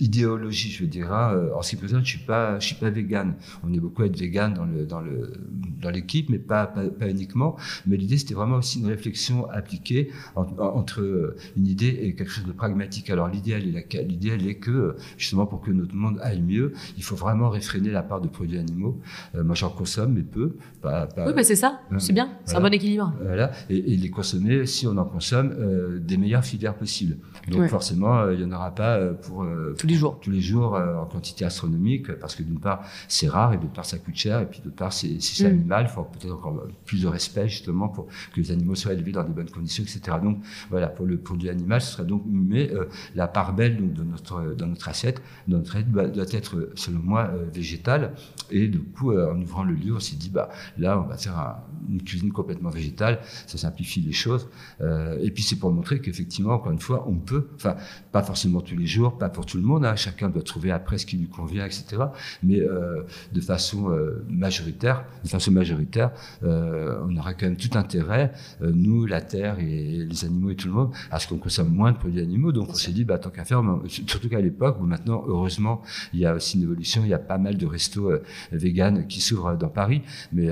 Speaker 2: idéologie, je dirais. Hein. En ce qui me concerne, je suis pas, je suis pas vegan. On est beaucoup à être vegan dans le dans le dans l'équipe, mais pas, pas, uniquement. Mais l'idée, c'était vraiment aussi une réflexion appliquée entre une idée et quelque chose de pragmatique. Alors l'idéal est l'idéal est que justement pour que notre monde aille mieux, il faut vraiment réfréner la part de produits animaux. Euh, moi, j'en consomme, mais peu.
Speaker 1: Pas, oui, mais c'est ça. c'est bien. C'est un bon équilibre.
Speaker 2: Voilà. Et, les consommer, si on en consomme, euh, des meilleures filières possibles. Donc forcément, euh, il n'y en aura pas pour
Speaker 1: tous les jours.
Speaker 2: Tous les jours en quantité astronomique, parce que d'une part, c'est rare et d'autre part, ça coûte cher, et puis d'autre part, c'est mm. animal. Il faut peut-être encore plus de respect justement pour que les animaux soient élevés dans des bonnes conditions, etc. Donc voilà, pour le produit animal, ce serait donc mais la part belle donc, de notre dans notre assiette, dans notre assiette doit, doit être selon moi végétale. Et du coup, en ouvrant le lieu, on s'est dit bah là, on va faire une cuisine complètement végétale, ça simplifie les choses. Euh, et puis c'est pour montrer qu'effectivement, encore une fois, on peut, enfin, pas forcément tous les jours, pas pour tout le monde, hein, chacun doit trouver après ce qui lui convient, etc. Mais euh, de façon euh, majoritaire, de façon majoritaire, on aura quand même tout intérêt, nous, la terre et les animaux et tout le monde, à ce qu'on consomme moins de produits animaux. Donc on s'est dit, bah tant qu'à faire, surtout qu'à l'époque, maintenant, heureusement, il y a aussi une évolution, il y a pas mal de restos véganes qui s'ouvrent dans Paris, mais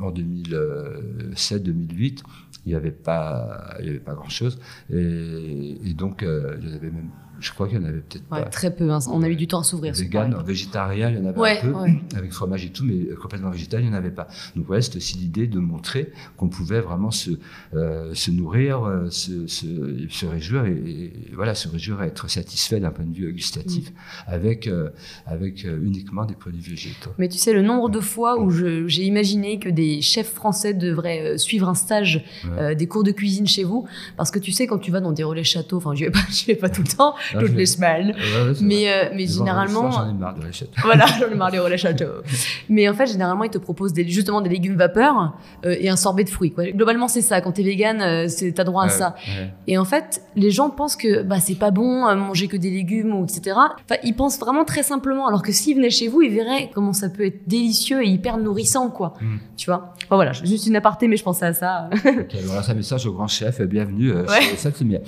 Speaker 2: en 2007, 2008, il n'y avait pas, il y avait pas grand chose. Et, et donc, euh, il y avait même je crois qu'il y en avait peut-être
Speaker 1: pas. Très peu, hein. on a eu du temps à s'ouvrir.
Speaker 2: Vegan, végétarien, il y en avait un peu, avec fromage et tout, mais complètement végétal, il n'y en avait pas. Donc ouais, c'était aussi l'idée de montrer qu'on pouvait vraiment se, euh, se nourrir, euh, se, se, se, réjouir et, voilà, se réjouir et être satisfait d'un point de vue gustatif mm. avec, euh, avec uniquement des produits végétaux.
Speaker 1: Mais tu sais, le nombre de fois où j'ai imaginé que des chefs français devraient suivre un stage, des cours de cuisine chez vous, parce que tu sais, quand tu vas dans des relais châteaux, enfin, je vais pas, vais pas tout le temps, toutes les semaines. mais euh, mais généralement.
Speaker 2: J'en ai marre de
Speaker 1: Voilà, j'en ai marre relais châteaux. mais en fait, généralement, ils te proposent des, justement des légumes vapeur euh, et un sorbet de fruits. Quoi. Globalement, c'est ça. Quand t'es vegan, euh, c'est t'as droit à ça. Et en fait, les gens pensent que bah c'est pas bon à manger que des légumes ou etc. Enfin, ils pensent vraiment très simplement. Alors que s'ils venaient chez vous, ils verraient comment ça peut être délicieux et hyper nourrissant, quoi. Mm. Tu vois? Enfin, voilà, juste une aparté, mais je pensais à ça.
Speaker 2: ok, alors un message au grand chef. Bienvenue. Euh, ça, c'est bien.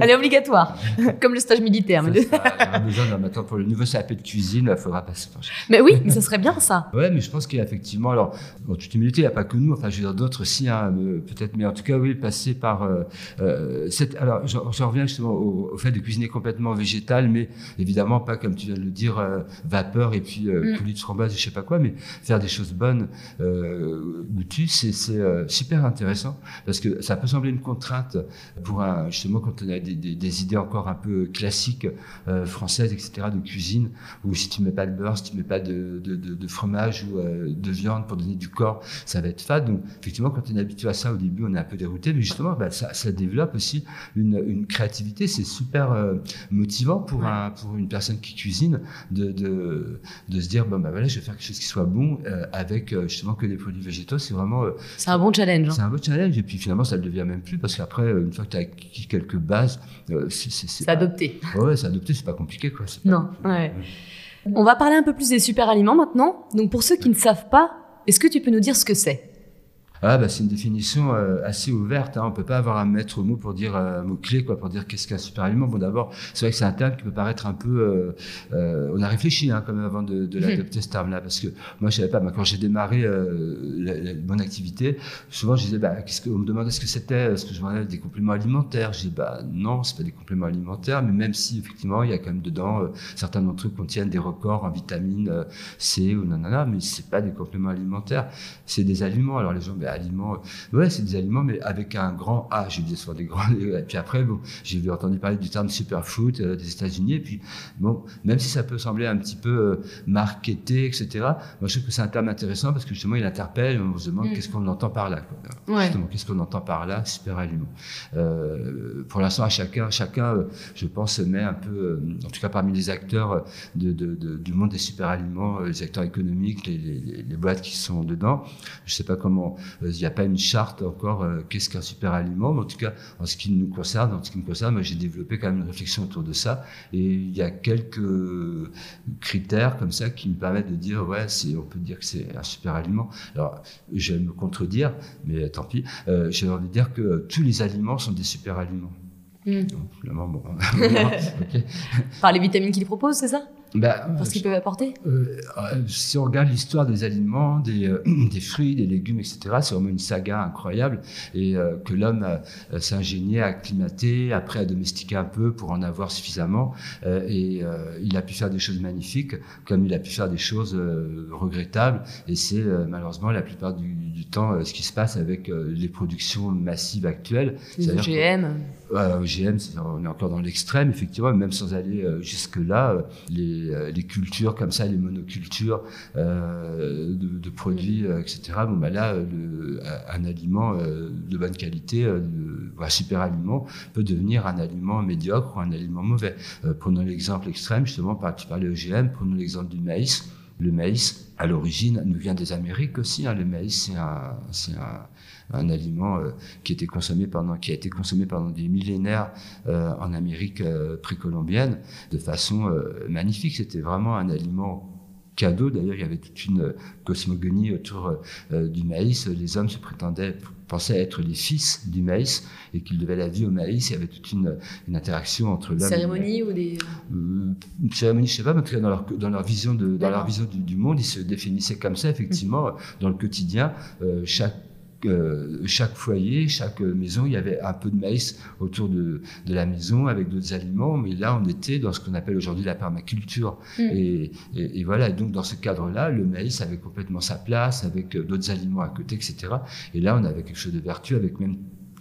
Speaker 1: Elle est obligatoire, comme le stage militaire.
Speaker 2: Mais... Ça, il y aura besoin maintenant pour le nouveau CAP de cuisine, il faudra passer par
Speaker 1: Mais oui, mais ça serait bien ça.
Speaker 2: Ouais, mais je pense qu'il y a effectivement, alors, en toute humilité, il n'y a pas que nous, enfin, je veux dire d'autres aussi, hein, peut-être, mais en tout cas, oui, passer par euh, euh cette. Alors, je reviens justement au, fait de cuisiner complètement végétal, mais évidemment pas comme tu viens de le dire, euh, vapeur et puis euh, mm. coulis de framboise, je sais pas quoi, mais faire des choses bonnes, euh, c'est super intéressant parce que ça peut sembler une contrainte pour un, justement quand on a des, des, des idées encore un peu classiques classiques françaises, etc., de cuisine, où si tu mets pas de beurre, si tu mets pas de, de, de, fromage ou de viande pour donner du corps, ça va être fade. Donc, effectivement, quand on est habitué à ça au début, on est un peu dérouté, mais justement, bah, ça, ça, développe aussi une, une créativité. C'est super motivant pour, un, pour une personne qui cuisine de, de, de se dire, bon, bah voilà, je vais faire quelque chose qui soit bon avec justement que des produits végétaux. C'est vraiment.
Speaker 1: c'est un bon challenge. Hein.
Speaker 2: C'est un bon challenge. Et puis finalement, ça ne le devient même plus parce qu'après, une fois que tu as acquis quelques bases,
Speaker 1: c'est. C'est adopté.
Speaker 2: Ouais, c'est adopté, c'est pas compliqué, quoi.
Speaker 1: non, ouais. On va parler un peu plus des super aliments maintenant. Donc pour ceux qui ne savent pas, est-ce que tu peux nous dire ce que c'est?
Speaker 2: Ah, bah, c'est une définition euh, assez ouverte. Hein. On peut pas avoir un maître mot pour dire euh, mot clé, quoi, pour dire qu'est-ce qu'un super aliment. Bon, d'abord, c'est vrai que c'est un terme qui peut paraître un peu. Euh, euh on a réfléchi hein, quand même avant de, de l'adopter ce terme-là, parce que moi, je savais pas. quand j'ai démarré la, mon activité, souvent, je disais, bah, qu'est-ce que on me demandait ce que c'était, ce que je vendais des compléments alimentaires. Je dis, bah non, c'est pas des compléments alimentaires, mais même si effectivement, il y a quand même dedans certains d'entre eux contiennent des records en vitamine C ou nanana, mais c'est pas des compléments alimentaires, c'est des aliments. Alors les gens, bah, aliments. Euh, ouais, c'est des aliments, mais avec un grand A. J'ai dit soit des grands. Et puis après, bon, j'ai entendu parler du terme superfood euh, des États-Unis. Et puis, bon, même si ça peut sembler un petit peu euh, marketé, etc. Moi, je trouve que c'est un terme intéressant parce que justement, il interpelle. On se demande mm. qu'est-ce qu'on entend par là. Quoi. Justement, qu'est-ce qu'on entend par là, super aliment. Euh, pour l'instant, à chacun, chacun, je pense, met un peu, en tout cas parmi les acteurs de, de, de, du monde des super aliments, les acteurs économiques, les, les, les, boîtes qui sont dedans. Je sais pas comment. Il y a pas une charte encore euh, qu'est-ce qu'un super aliment, mais en tout cas, en ce qui nous concerne, en ce qui me concerne, j'ai développé quand même une réflexion autour de ça. Et il y a quelques critères comme ça qui me permettent de dire, ouais, on peut dire que c'est un super aliment. Alors, je vais me contredire, mais tant pis. Euh, j'ai envie de dire que tous les aliments sont des super aliments.
Speaker 1: Hmm. bon. Par les vitamines qu'il propose, c'est ça? Bah, Parce qu'ils peuvent apporter
Speaker 2: euh, euh, Si on regarde l'histoire des aliments, des, euh, des, fruits, des légumes, etc., c'est vraiment une saga incroyable et que l'homme s'est ingénié à acclimater, après à domestiquer un peu pour en avoir suffisamment. et il a pu faire des choses magnifiques, comme il a pu faire des choses regrettables. Et c'est malheureusement la plupart du, du, temps ce qui se passe avec les productions massives actuelles.
Speaker 1: Les OGM
Speaker 2: OGM, on est encore dans l'extrême, effectivement, même sans aller jusque-là. les euh, les, cultures comme ça, les monocultures euh, de, produits, euh, etc. Bon, bah là, un aliment de bonne qualité, un super aliment, peut devenir un aliment médiocre ou un aliment mauvais. prenons l'exemple extrême, justement, tu parlais OGM, prenons l'exemple du maïs. Le maïs, à l'origine, nous vient des Amériques aussi. Hein. Le maïs, c'est un, un, aliment qui, était consommé pendant, qui a été consommé pendant des millénaires en Amérique précolombienne de façon magnifique. C'était vraiment un aliment cadeau. D'ailleurs, il y avait toute une cosmogonie autour du maïs. Les hommes se prétendaient pensaient être les fils du maïs et qu'ils devaient la vie au maïs. Il y avait toute une, une interaction entre l'homme.
Speaker 1: Cérémonie ou des.
Speaker 2: Euh, une cérémonie, je sais pas, mais en tout cas dans leur, dans leur vision, de, dans leur vision du, monde, ils se définissaient comme ça, effectivement, dans le quotidien. Euh, chaque euh, chaque foyer, chaque maison, il y avait un peu de maïs autour de, de la maison avec d'autres aliments. Mais là, on était dans ce qu'on appelle aujourd'hui la permaculture. Mm. Et, et, et, voilà. donc, dans ce cadre-là, le maïs avait complètement sa place avec d'autres aliments à côté, etc. Et là, on avait quelque chose de vertueux avec même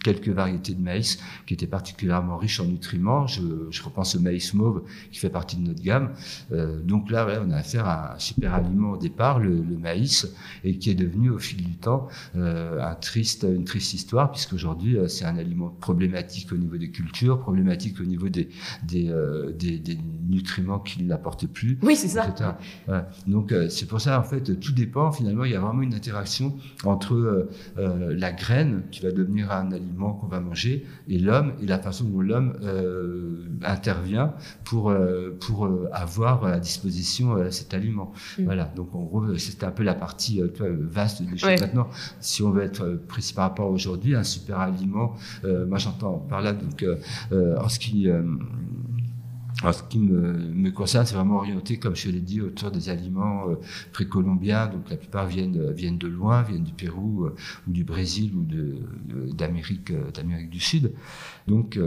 Speaker 2: quelques variétés de maïs qui étaient particulièrement riches en nutriments. Je, je repense au maïs mauve qui fait partie de notre gamme. Euh, donc là, on a affaire à un super aliment au départ, le, le maïs, et qui est devenu au fil du temps euh, un triste, une triste histoire, puisqu'aujourd'hui, euh, c'est un aliment problématique au niveau des cultures, problématique au niveau des, des, euh, des, des nutriments qu'il n'apporte plus.
Speaker 1: Oui, c'est ça.
Speaker 2: Donc c'est pour ça, en fait, tout dépend. Finalement, il y a vraiment une interaction entre la graine qui va devenir un aliment qu'on va manger et l'homme et la façon dont l'homme euh, intervient pour euh, pour euh, avoir à disposition cet aliment. Mm. Voilà. Donc en gros, c'était un peu la partie vaste des choses. Maintenant, si on veut être précis par rapport à aujourd'hui, un super aliment, moi j'entends par là donc en ce qui en ce qui me, me concerne, c'est vraiment orienté, comme je l'ai dit, autour des aliments euh, précolombiens. Donc la plupart viennent, viennent de loin, viennent du Pérou euh, ou du Brésil ou d'Amérique euh, du Sud. Donc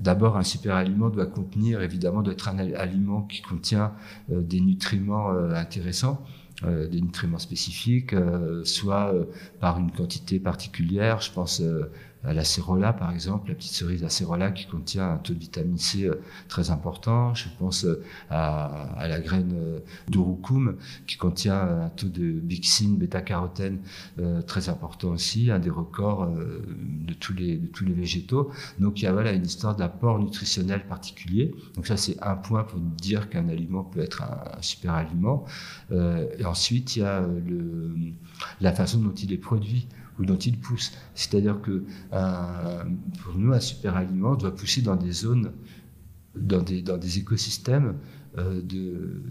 Speaker 2: d'abord, un super aliment doit contenir, évidemment, doit être un aliment qui contient des nutriments intéressants. des nutriments spécifiques, soit par une quantité particulière. Je pense l'acérola, par exemple, la petite cerise acérola qui contient un taux de vitamine C très important. Je pense à, la graine d'urucum qui contient un taux de bixine, bêta-carotène très important aussi, un des records de tous les de végétaux. Donc il y a voilà une histoire d'apport nutritionnel particulier. Donc ça c'est un point pour dire qu'un aliment peut être un, super aliment. et ensuite il y a la façon dont il est produit ou dont il pousse. C'est-à-dire que euh, pour nous, un super aliment doit pousser dans des zones, dans des, écosystèmes euh,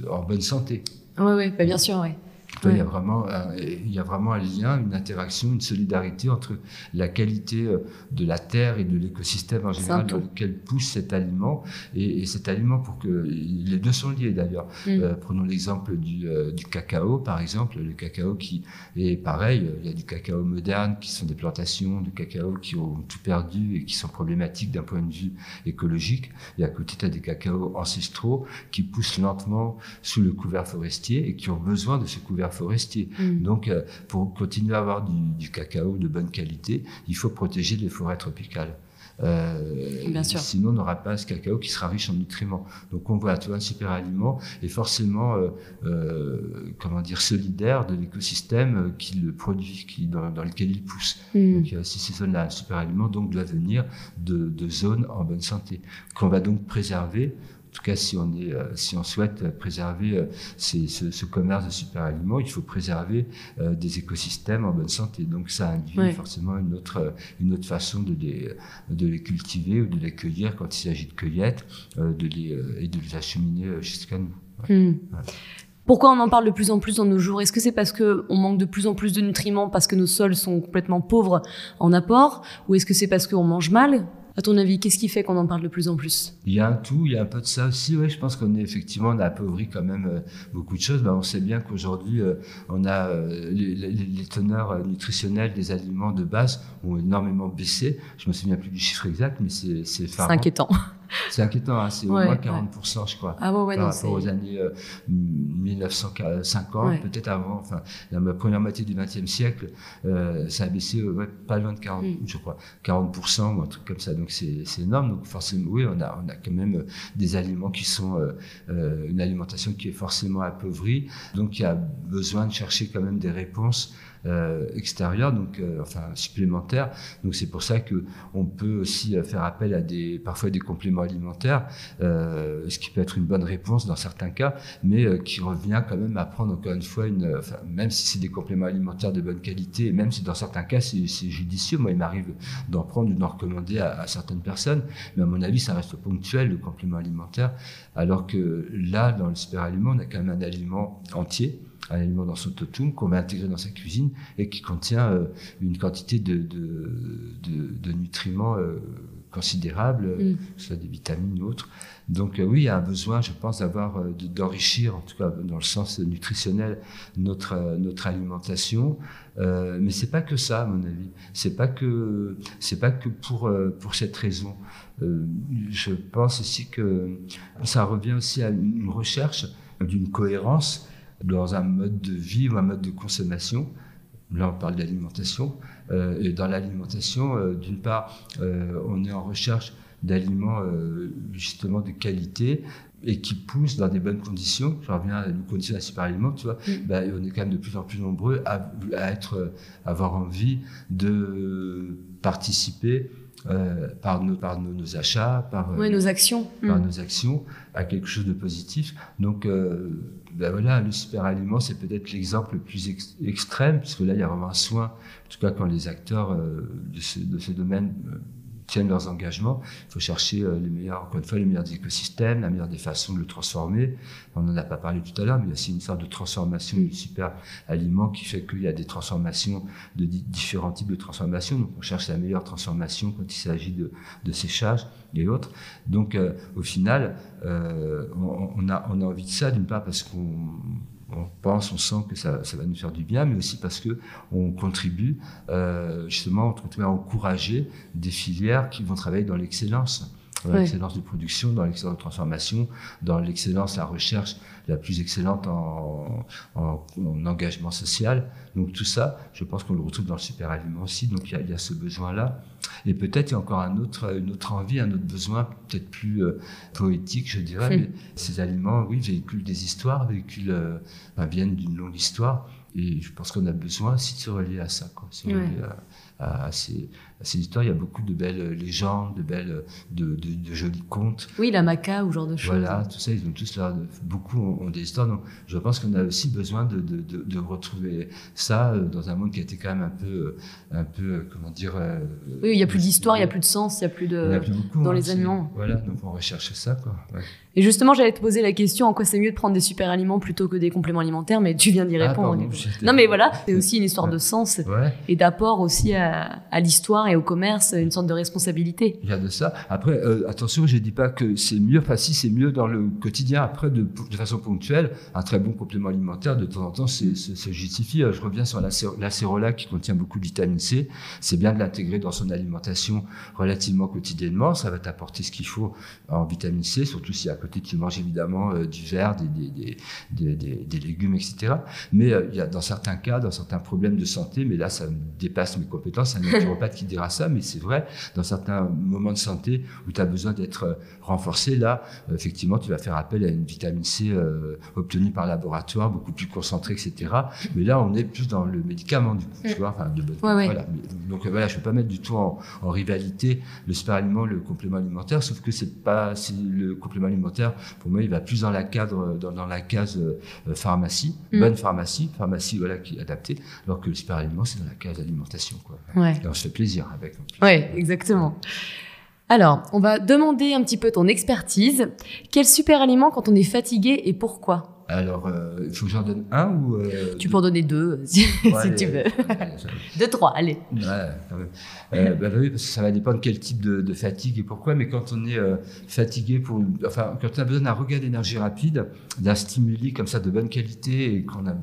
Speaker 2: en bonne santé.
Speaker 1: Oui, oui, bah, bien sûr, oui.
Speaker 2: Il, y a vraiment, un, il y a vraiment un lien, une interaction, une solidarité entre la qualité euh, de la terre et de l'écosystème en général dans lequel pousse cet aliment et, cet aliment pour que les deux sont liés d'ailleurs. Mm. Euh, prenons l'exemple du, euh, du, cacao par exemple, le cacao qui est pareil, il y a du cacao moderne qui sont des plantations de cacao qui ont tout perdu et qui sont problématiques d'un point de vue écologique. Et à côté, tu as des cacaos ancestraux qui poussent lentement sous le couvert forestier et qui ont besoin de ce couvert forestier. Mm. Donc, euh, pour continuer à avoir du, cacao de bonne qualité, il faut protéger les forêts tropicales. Euh, Bien sûr. Sinon, on n'aura pas ce cacao qui sera riche en nutriments. Donc, on voit, tu vois, un super aliment est forcément, euh, comment dire, solidaire de l'écosystème qui le produit, qui, dans, lequel il pousse. Mm. Donc, si ces zones-là, un super aliment, donc, doit venir de, de zones en bonne santé, qu'on va donc préserver tout cas, si on, est, euh, si on souhaite préserver euh, ce, commerce de super aliments, il faut préserver euh, des écosystèmes en bonne santé. Donc, ça induit forcément une autre, une autre façon de les, de les cultiver ou de les cueillir quand il s'agit de cueillette de les, et de les acheminer jusqu'à nous. Hmm.
Speaker 1: Pourquoi on en parle de plus en plus dans nos jours? Est-ce que c'est parce que on manque de plus en plus de nutriments parce que nos sols sont complètement pauvres en apport? Ou est-ce que c'est parce qu'on mange mal? À ton avis, qu'est-ce qui fait qu'on en parle de plus en plus?
Speaker 2: Il y a un tout, il y a un peu de ça aussi. Oui, je pense qu'on est effectivement, on a appauvri quand même euh, beaucoup de choses. Ben, on sait bien qu'aujourd'hui, euh, on a euh, les, teneurs nutritionnelles des aliments de base ont énormément baissé. Je me souviens plus du chiffre exact, mais c'est
Speaker 1: c'est inquiétant.
Speaker 2: C'est inquiétant, hein, c'est au moins 40%, je crois.
Speaker 1: Ah ouais,
Speaker 2: par rapport aux années 1950, peut-être avant, enfin, la première moitié du XXe siècle, euh, ça a baissé pas loin de 40, mm. je crois, 40% ou un truc comme ça. Donc c'est énorme. Donc forcément, oui, on a, on a quand même euh, des aliments qui sont, euh, euh, une alimentation qui est forcément appauvrie. Donc il y a besoin de chercher quand même des réponses euh, extérieur, donc euh, enfin supplémentaire. Donc c'est pour ça que on peut aussi euh, faire appel à des parfois des compléments alimentaires, ce qui peut être une bonne réponse dans certains cas, mais qui revient quand même à prendre encore une fois une, enfin, même si c'est des compléments alimentaires de bonne qualité, même si dans certains cas c'est judicieux, moi il m'arrive d'en prendre ou d'en recommander à, à, certaines personnes, mais à mon avis ça reste ponctuel le complément alimentaire, alors que là dans le super aliment on a quand même un aliment entier un aliment dans son totum qu'on va intégrer dans sa cuisine et qui contient euh, une quantité de, de, nutriments euh, considérable, mm. que ce soit des vitamines ou autres. Donc euh, oui, il y a un besoin, je pense, d'avoir d'enrichir, en tout cas dans le sens nutritionnel, notre notre alimentation. mais c'est pas que ça, à mon avis. C'est pas que c'est pas que pour pour cette raison. je pense aussi que ça revient aussi à une recherche d'une cohérence dans un mode de vie ou un mode de consommation. Là, on parle d'alimentation. Euh, et dans l'alimentation, euh, d'une part, euh, on est en recherche d'aliments justement de qualité et qui poussent dans des bonnes conditions. Je reviens à une condition de super aliment, tu vois. Mm. Ben, on est quand même de plus en plus nombreux à, à être, avoir envie de participer euh, par, nos, par nos, achats, par
Speaker 1: euh, nos actions,
Speaker 2: par mm. nos actions, à quelque chose de positif. Donc, euh, ben voilà, le super aliment, c'est peut-être l'exemple le plus extrême, parce que là, il y a vraiment un soin, en tout cas quand les acteurs de ce, de ce domaine tiennent leurs engagements. Il faut chercher euh, les meilleurs, encore une fois, les meilleurs écosystèmes, la meilleure des façons de le transformer. On n'en a pas parlé tout à l'heure, mais il une sorte de transformation du super aliment qui fait qu'il y a des transformations, de différents types de transformations. Donc, on cherche la meilleure transformation quand il s'agit de, de séchage et autres. Donc, euh, au final, euh, on, a, on a envie de ça, d'une part parce qu'on on pense, on sent que ça, va nous faire du bien, mais aussi parce que on contribue euh, justement, à encourager des filières qui vont travailler dans l'excellence. dans l'excellence de production, dans l'excellence de transformation, dans l'excellence, la recherche la plus excellente en, en, engagement social. Donc tout ça, je pense qu'on le retrouve dans le super aliment aussi. Donc il y a, il y a ce besoin-là. Et peut-être il y a encore un autre, une autre envie, un autre besoin, peut-être plus euh, poétique, je dirais. Hmm. Mais ces aliments, oui, véhiculent des histoires, véhiculent, euh, viennent d'une longue histoire. Et je pense qu'on a besoin aussi de se relier à ça, quoi, se relier à, à, ces, ces histoires. Il y a beaucoup de belles légendes, de belles, de, de, jolis contes.
Speaker 1: Oui, la maca ou genre de choses.
Speaker 2: Voilà, tout ça, ils ont tous là, beaucoup ont, des histoires. Donc, je pense qu'on a aussi besoin de, de, retrouver ça euh, dans un monde qui a été quand même un peu, euh, un peu, euh, comment dire.
Speaker 1: oui, il n'y a plus d'histoire, il n'y a plus de sens, il n'y a plus de. dans hein, les aliments.
Speaker 2: Voilà, donc on recherche ça, quoi.
Speaker 1: Et justement, j'allais te poser la question en quoi c'est mieux de prendre des super aliments plutôt que des compléments alimentaires, mais tu viens d'y ah, répondre. non, mais voilà, c'est aussi une histoire de sens et d'apport aussi à, à l'histoire et au commerce, une sorte de responsabilité.
Speaker 2: Il y a de ça. Après, euh, attention, je ne dis pas que c'est mieux, enfin si c'est mieux dans le quotidien, après de, de, façon ponctuelle, un très bon complément alimentaire, de temps en temps, c'est justifie. Euh, je reviens sur l'acérola qui contient beaucoup de vitamine C. C'est bien de l'intégrer dans son alimentation relativement quotidiennement. Ça va t'apporter ce qu'il faut en vitamine C, surtout si à côté tu manges évidemment euh, du verre, des, des, des, des, légumes, etc. Mais il y a dans certains cas, dans certains problèmes de santé, mais là ça dépasse mes compétences, un naturopathe qui dira ça, mais c'est vrai, dans certains moments de santé où tu as besoin d'être euh, renforcé, là, euh, effectivement, tu vas faire appel à une vitamine C euh, obtenue par laboratoire, beaucoup plus concentrée, etc. Mais là, on est plus dans le médicament, du coup, tu vois, enfin, de voilà. Donc voilà, je ne peux pas mettre du tout en, rivalité le super aliment, le complément alimentaire, sauf que c'est pas, le complément alimentaire, pour moi, il va plus dans la cadre, dans, la case pharmacie, mm. bonne pharmacie, pharmacie, voilà, qui est adaptée, alors que le super aliment, c'est dans la case alimentation, quoi. Se fait plaisir avec.
Speaker 1: Oui, exactement. Alors, on va demander un petit peu ton expertise. Quel super aliment quand on est fatigué et pourquoi?
Speaker 2: Alors, euh, il faut que j'en donne un ou.
Speaker 1: Euh, tu peux en donner deux, si, tu veux. deux, trois, allez.
Speaker 2: Ouais, quand même. Euh, bah, oui, parce que ça va dépendre quel type de, fatigue et pourquoi, mais quand on est fatigué, pour, enfin, quand on a besoin d'un regain d'énergie rapide, d'un stimuli comme ça de bonne qualité et qu'on a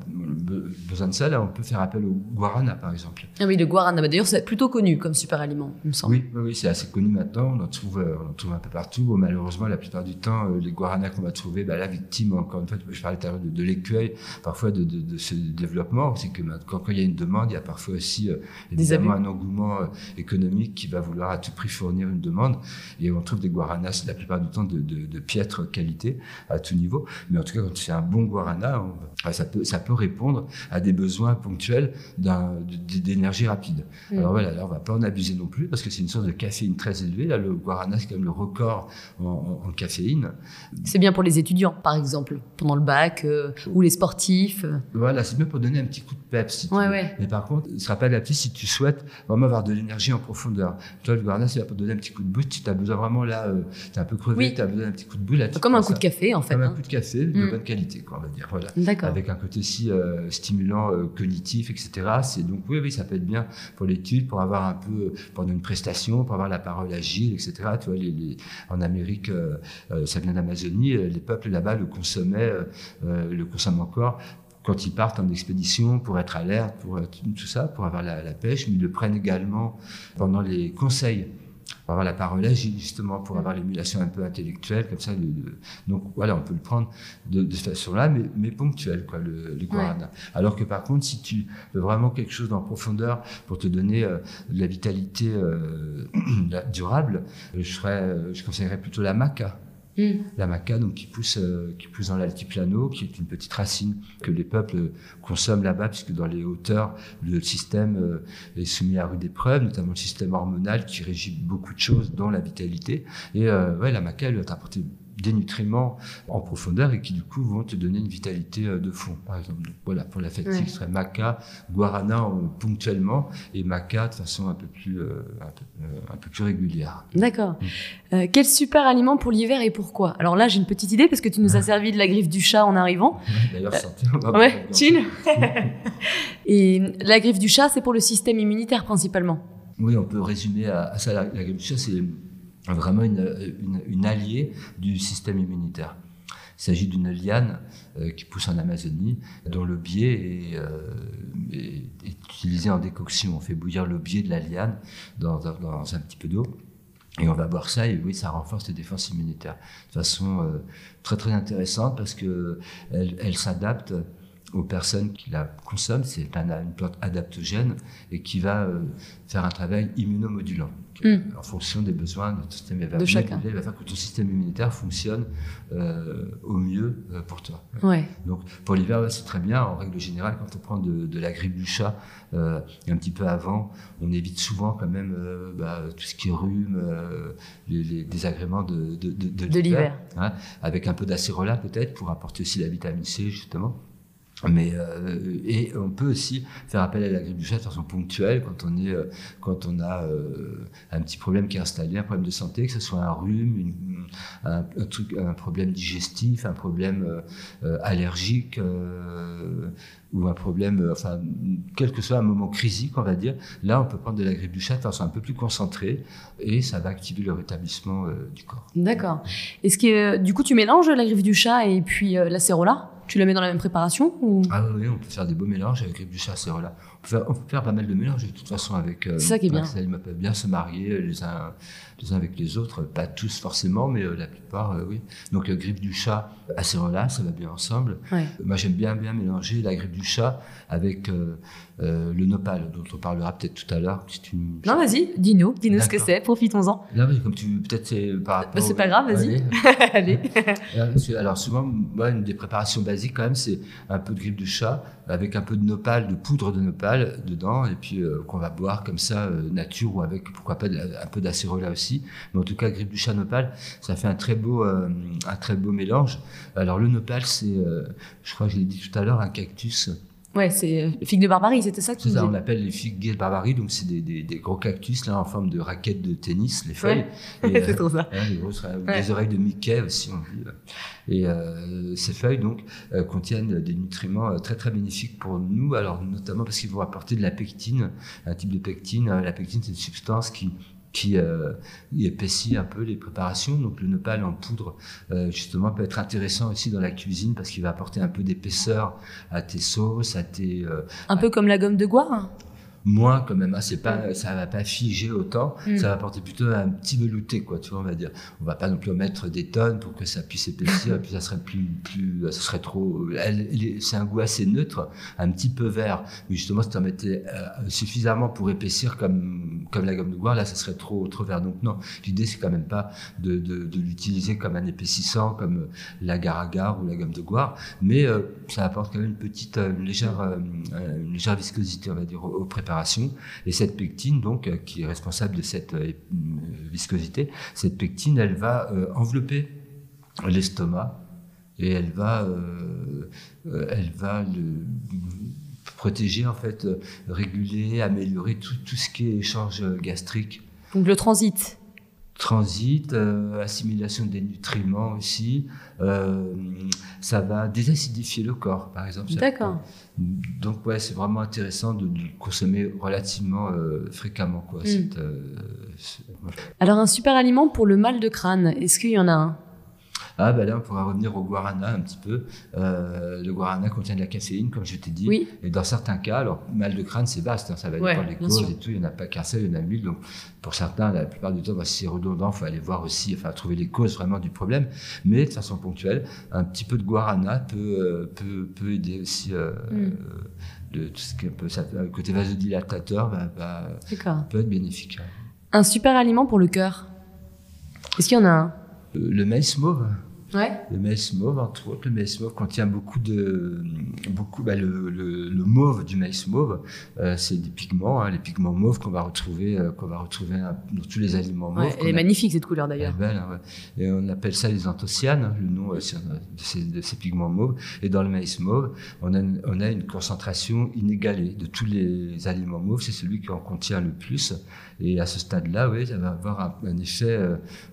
Speaker 2: besoin de ça, là, on peut faire appel au guarana, par exemple.
Speaker 1: Ah oui, le guarana, bah, d'ailleurs, c'est plutôt connu comme super aliment, il me semble.
Speaker 2: Oui, oui, c'est assez connu maintenant, on en, trouve, on en trouve un peu partout. malheureusement, la plupart du temps, les guaranas qu'on va trouver, bah, la victime, encore une fois, je parlais de, de l'écueil parfois de, de, ce développement. C'est que quand, il y a une demande, il y a parfois aussi euh, évidemment un engouement euh, économique qui va vouloir à tout prix fournir une demande. Et on trouve des guaranas la plupart du temps de, de piètre qualité à tout niveau. Mais en tout cas, quand c'est un bon guarana, ça, peut, ça peut répondre à des besoins ponctuels d'énergie rapide. Mm. Alors voilà, là, on va pas en abuser non plus parce que c'est une source de caféine très élevée. Là, le guarana, c'est quand même le record en, en caféine.
Speaker 1: C'est bien pour les étudiants, par exemple, pendant le bac. Euh, ou les sportifs.
Speaker 2: Voilà, c'est mieux pour donner un petit coup de peps. Si Mais par contre, ce sera pas adapté si tu souhaites vraiment avoir de l'énergie en profondeur. Toi, le Guarana, c'est là pour donner un petit coup de boost. Si tu as besoin vraiment là, euh, tu es un peu crevé, tu as besoin d'un petit coup de boule.
Speaker 1: Comme un coup de café, en fait.
Speaker 2: Comme un hein. coup de café de mm. bonne qualité, quoi, on va dire. Voilà. Avec un côté aussi euh, stimulant, euh, cognitif, etc. C'est donc, oui, oui, ça peut être bien pour l'étude, pour avoir un peu, pendant une prestation, pour avoir la parole agile, etc. Tu vois, les, en Amérique, ça vient d'Amazonie, les peuples là-bas le consommaient le consomment encore quand ils partent en expédition pour être alerte, pour tout ça, pour avoir la, pêche, mais ils le prennent également pendant les conseils, pour avoir la parole agile, justement, pour avoir l'émulation un peu intellectuelle, comme ça. donc voilà, on peut le prendre de, de cette façon-là, mais, mais ponctuelle, quoi, le, guarana. Alors que par contre, si tu veux vraiment quelque chose en profondeur pour te donner euh, de la vitalité euh, durable, je, serais, je conseillerais plutôt la maca. Mm. La maca, donc qui pousse, euh, qui pousse dans l'altiplano, qui est une petite racine que les peuples consomment là-bas, puisque dans les hauteurs, le système euh, est soumis à rude épreuve, notamment le système hormonal qui régit beaucoup de choses, dont la vitalité. Et euh, ouais, la maca, elle va t'apporter des nutriments en profondeur et qui du coup vont te donner une vitalité euh, de fond, par exemple. Donc, voilà, pour la fatigue, ce serait maca, guarana ponctuellement et maca de façon un peu plus, euh, un, peu, plus régulière.
Speaker 1: D'accord. Mm. Euh, quel super aliment pour l'hiver et pourquoi? Alors là, j'ai une petite idée parce que tu nous as servi de la griffe du chat en arrivant.
Speaker 2: D'ailleurs,
Speaker 1: ouais, chill. et la griffe du chat, c'est pour le système immunitaire principalement?
Speaker 2: Oui, on peut résumer à, ça. La, la griffe du chat, c'est vraiment une, alliée du système immunitaire. Il s'agit d'une liane euh, qui pousse en Amazonie, dont le biais euh, est, utilisé en décoction. On fait bouillir le biais de la liane dans, un petit peu d'eau. Et on va boire ça et oui, ça renforce les défenses immunitaires de façon euh, très très intéressante parce que elle, elle s'adapte aux personnes qui la consomment. C'est une plante adaptogène et qui va euh, faire un travail immunomodulant mm. en fonction des besoins de ton système.
Speaker 1: de chacun.
Speaker 2: Il va faire que ton système immunitaire fonctionne euh, au mieux euh, pour toi.
Speaker 1: Ouais.
Speaker 2: Donc pour l'hiver, c'est très bien. En règle générale, quand on prend de, de la grippe du chat un petit peu avant, on évite souvent quand même bah, tout ce qui est rhume, les, les, désagréments de, de,
Speaker 1: de l'hiver.
Speaker 2: Hein, avec un peu d'acérola peut-être pour apporter aussi la vitamine C justement. Mais euh, et on peut aussi faire appel à la grippe du chat de façon ponctuelle quand on est euh, quand on a euh, un petit problème qui est installé, un problème de santé, que ce soit un rhume, un, truc, un problème digestif, un problème allergique ou un problème, enfin quel que soit un moment crisique, on va dire. Là, on peut prendre de la grippe du chat de façon un peu plus concentrée et ça va activer le rétablissement du corps.
Speaker 1: D'accord. Est-ce que du coup tu mélanges la grippe du chat et puis la cérola? Tu la mets dans la même préparation ou...
Speaker 2: Ah oui, on peut faire des beaux mélanges avec du cérola. On peut, on peut faire pas mal de mélanges de toute façon avec.
Speaker 1: Euh, ça qui est bien.
Speaker 2: Ça peuvent bien se marier les uns, les uns avec les autres. Pas tous forcément, mais euh, la plupart, euh, oui. Donc la grippe du chat, acérola, ça va bien ensemble. Moi, j'aime bien bien mélanger la grippe du chat avec le nopal, dont on parlera peut-être tout à l'heure.
Speaker 1: Non, vas-y, dis-nous, dis-nous ce que c'est, profitons-en.
Speaker 2: Non, mais comme tu peut-être c'est par
Speaker 1: bah, c'est pas grave, vas-y. Allez.
Speaker 2: Alors souvent, moi, une des préparations basiques quand même, c'est un peu de grippe de chat avec un peu de nopal, de poudre de nopal dedans, et puis euh, qu'on va boire comme ça, euh, nature, ou avec, pourquoi pas, un peu d'acérola aussi. Mais en tout cas, grippe du chat nopal, ça fait un très beau, euh, un très beau mélange. Alors le nopal, c'est, je crois que je l'ai dit tout à l'heure, un cactus
Speaker 1: Ouais, c'est euh, figues de Barbarie, c'était ça que
Speaker 2: C'est ça, on appelle les figues de Barbarie, donc c'est des, des, des, gros cactus là en forme de raquettes de tennis, les feuilles.
Speaker 1: Ouais. c'est trop ça.
Speaker 2: Euh, des oreilles de Mickey aussi, on dit. Et euh, ces feuilles donc euh, contiennent des nutriments très très bénéfiques pour nous, alors notamment parce qu'ils vont apporter de la pectine, un type de pectine. La pectine, c'est une substance qui qui euh, épaissit un peu les préparations. Donc le nopal en poudre, euh, justement, peut être intéressant aussi dans la cuisine parce qu'il va apporter un peu d'épaisseur à tes sauces, à tes...
Speaker 1: Euh, un peu comme la gomme de goire
Speaker 2: moins quand même. Hein, c'est pas, ça va pas figer autant. Mm. Ça va apporter plutôt un petit velouté, quoi. Tu vois, on va dire. On va pas non plus mettre des tonnes pour que ça puisse épaissir. et puis ça serait plus, plus, ça serait trop. C'est un goût assez neutre, un petit peu vert. Mais justement, si tu en mettais euh, suffisamment pour épaissir comme comme la gomme de goire, là, ça serait trop trop vert. Donc non, l'idée c'est quand même pas de, de, de l'utiliser comme un épaississant, comme l'agar-agar ou la gomme de goire, mais euh, ça apporte quand même une petite, euh, une légère, une légère viscosité, on va dire, au, au et cette pectine, donc, euh, qui est responsable de cette euh, viscosité, cette pectine, elle va euh, envelopper l'estomac et elle va, elle va le protéger, en fait, réguler, améliorer tout, tout ce qui est échange gastrique.
Speaker 1: Donc le transit
Speaker 2: transit, assimilation des nutriments aussi. ça va désacidifier le corps, par exemple.
Speaker 1: D'accord.
Speaker 2: Donc ouais, c'est vraiment intéressant de, le consommer relativement euh, fréquemment. Quoi. Mm. Euh,
Speaker 1: Alors un super aliment pour le mal de crâne, est-ce qu'il y en a un?
Speaker 2: Ah, ben là, on pourra revenir au guarana un petit peu. Euh, le guarana contient de la caféine, comme je t'ai dit.
Speaker 1: Oui.
Speaker 2: Et dans certains cas, alors, mal de crâne, c'est vaste, hein, ça va dépendre des causes et tout. Il n'y en a pas qu'un seul, il y en a mille. Donc, pour certains, la plupart du temps, bah, si c'est redondant, il faut aller voir aussi, enfin, trouver les causes vraiment du problème. Mais de façon ponctuelle, un petit peu de guarana peut, euh, peut, peut aider aussi. Euh, mm. de tout ce qui peut, ça, côté vasodilatateur bah, peut être bénéfique.
Speaker 1: Un super aliment pour le cœur. Est-ce qu'il y en a un?
Speaker 2: Le maïs mauve.
Speaker 1: Ouais.
Speaker 2: Le maïs mauve, entre autres, le maïs mauve contient beaucoup de, beaucoup, bah, le, le, le, mauve du maïs mauve, euh, c'est des pigments, hein, les pigments mauves qu'on va retrouver, euh, qu'on va retrouver dans tous les aliments mauves. Ouais,
Speaker 1: elle est magnifique cette couleur d'ailleurs.
Speaker 2: Elle est belle, hein, ouais. Et on appelle ça les anthocyanes, hein, le nom euh, de, ces, de, ces, pigments mauves. Et dans le maïs mauve, on a, on a une concentration inégalée de tous les aliments mauves. C'est celui qui en contient le plus. Et à ce stade-là, oui, ça va avoir un, un effet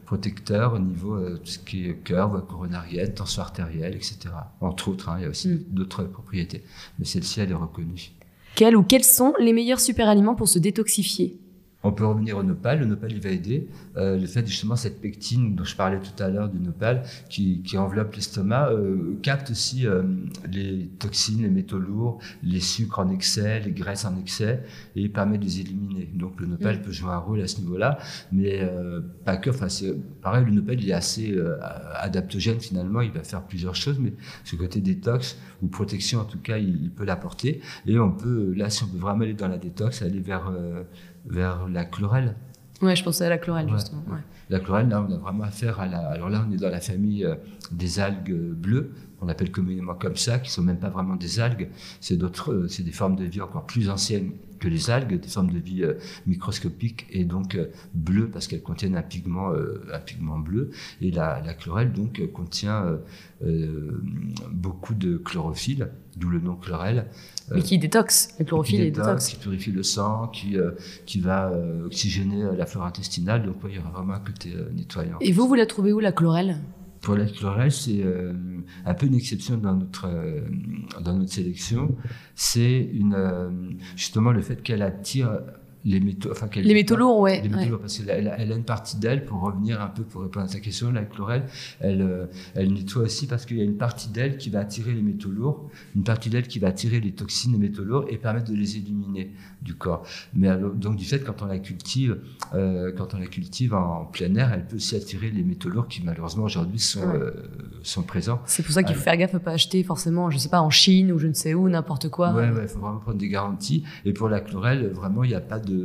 Speaker 2: protecteur au niveau de tout ce qui est cœur, coronarienne, tension artérielle, etc. Entre autres, hein, il y a aussi mm. d'autres propriétés. Mais celle-ci, elle est reconnue.
Speaker 1: Quels ou quels sont les meilleurs super aliments pour se détoxifier?
Speaker 2: On peut revenir au nopal. Le nopal, il va aider. Euh, le fait justement cette pectine dont je parlais tout à l'heure du nopal, qui, qui enveloppe l'estomac, euh, capte aussi euh, les toxines, les métaux lourds, les sucres en excès, les graisses en excès, et permet de les éliminer. Donc le nopal
Speaker 1: Mm.
Speaker 2: peut jouer un rôle à ce niveau-là, mais euh, pas que. Enfin, c'est pareil. Le nopal, il est assez euh, adaptogène finalement. Il va faire plusieurs choses, mais ce côté détox ou protection, en tout cas, il, il peut l'apporter. Et on peut, là, si on veut vraiment aller dans la détox, aller vers euh, vers la chlorelle.
Speaker 1: Ouais, je pensais à la chlorelle,
Speaker 2: Ouais,
Speaker 1: justement.
Speaker 2: ouais. La chlorelle, là, on a vraiment affaire à la. Alors là, on est dans la famille euh, des algues bleues, qu'on appelle communément comme ça, qui sont même pas vraiment des algues. C'est d'autres, euh, c'est des formes de vie encore plus anciennes que les algues, des formes de vie euh, microscopiques et donc euh, bleues parce qu'elles contiennent un pigment, euh, un pigment bleu. Et la, la chlorelle donc contient beaucoup de chlorophylle, d'où le nom chlorelle.
Speaker 1: Mais qui détoxe. Le chlorophylle
Speaker 2: qui
Speaker 1: est
Speaker 2: détoxe,
Speaker 1: détox.
Speaker 2: qui purifie le sang, qui, euh, qui va euh, oxygéner la flore intestinale. Donc, ouais, il y aura vraiment un côté euh, nettoyant.
Speaker 1: Et vous, vous la trouvez où, la chlorelle?
Speaker 2: Pour la chlorelle, c'est euh, un peu une exception dans notre, euh, dans notre sélection. C'est euh, justement le fait qu'elle attire les métaux, enfin qu'elle
Speaker 1: Les métaux lourds, ouais.
Speaker 2: les métaux
Speaker 1: ouais.
Speaker 2: lourds, parce qu'elle a, elle a une partie d'elle, pour revenir un peu, pour répondre à ta question, la chlorelle, elle, euh, elle nettoie aussi parce qu'il y a une partie d'elle qui va attirer les métaux lourds, une partie d'elle qui va attirer les toxines et métaux lourds et permettre de les éliminer du corps. Mais alors, donc du fait, quand on la cultive, euh, quand on la cultive en plein air, elle peut aussi attirer les métaux lourds qui malheureusement aujourd'hui sont,
Speaker 1: Ouais.
Speaker 2: euh, sont présents.
Speaker 1: C'est pour ça qu'il faut faire gaffe à pas acheter forcément, je sais pas, en Chine ou je ne sais où, n'importe quoi.
Speaker 2: Ouais, ouais, il faut vraiment prendre des garanties. Et pour la chlorelle, vraiment, il n'y a pas de.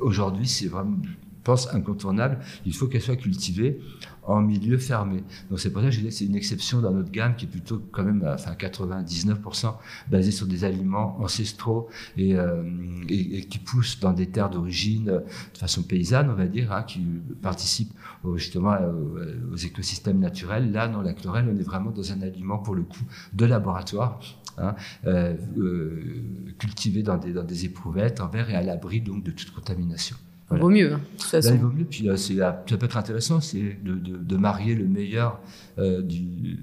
Speaker 2: Aujourd'hui, c'est vraiment, je pense, incontournable. Il faut qu'elle soit cultivée en milieu fermé. Donc c'est pour ça que je dis que c'est une exception dans notre gamme qui est plutôt quand même, à- enfin 99% basée sur des aliments ancestraux et, euh, et, qui poussent dans des terres d'origine euh, de façon paysanne, on va dire, hein, qui participent justement euh, aux, aux écosystèmes naturels. Là, dans la chlorelle, on est vraiment dans un aliment pour le coup de laboratoire. Hein, euh, euh, cultivé dans des, dans des éprouvettes en verre et à l'abri donc de toute contamination. Voilà.
Speaker 1: Vaut mieux, hein, de toute
Speaker 2: Là,
Speaker 1: façon.
Speaker 2: il vaut mieux. Puis euh, euh, ça peut être intéressant, c'est de, de, de marier le meilleur euh, du,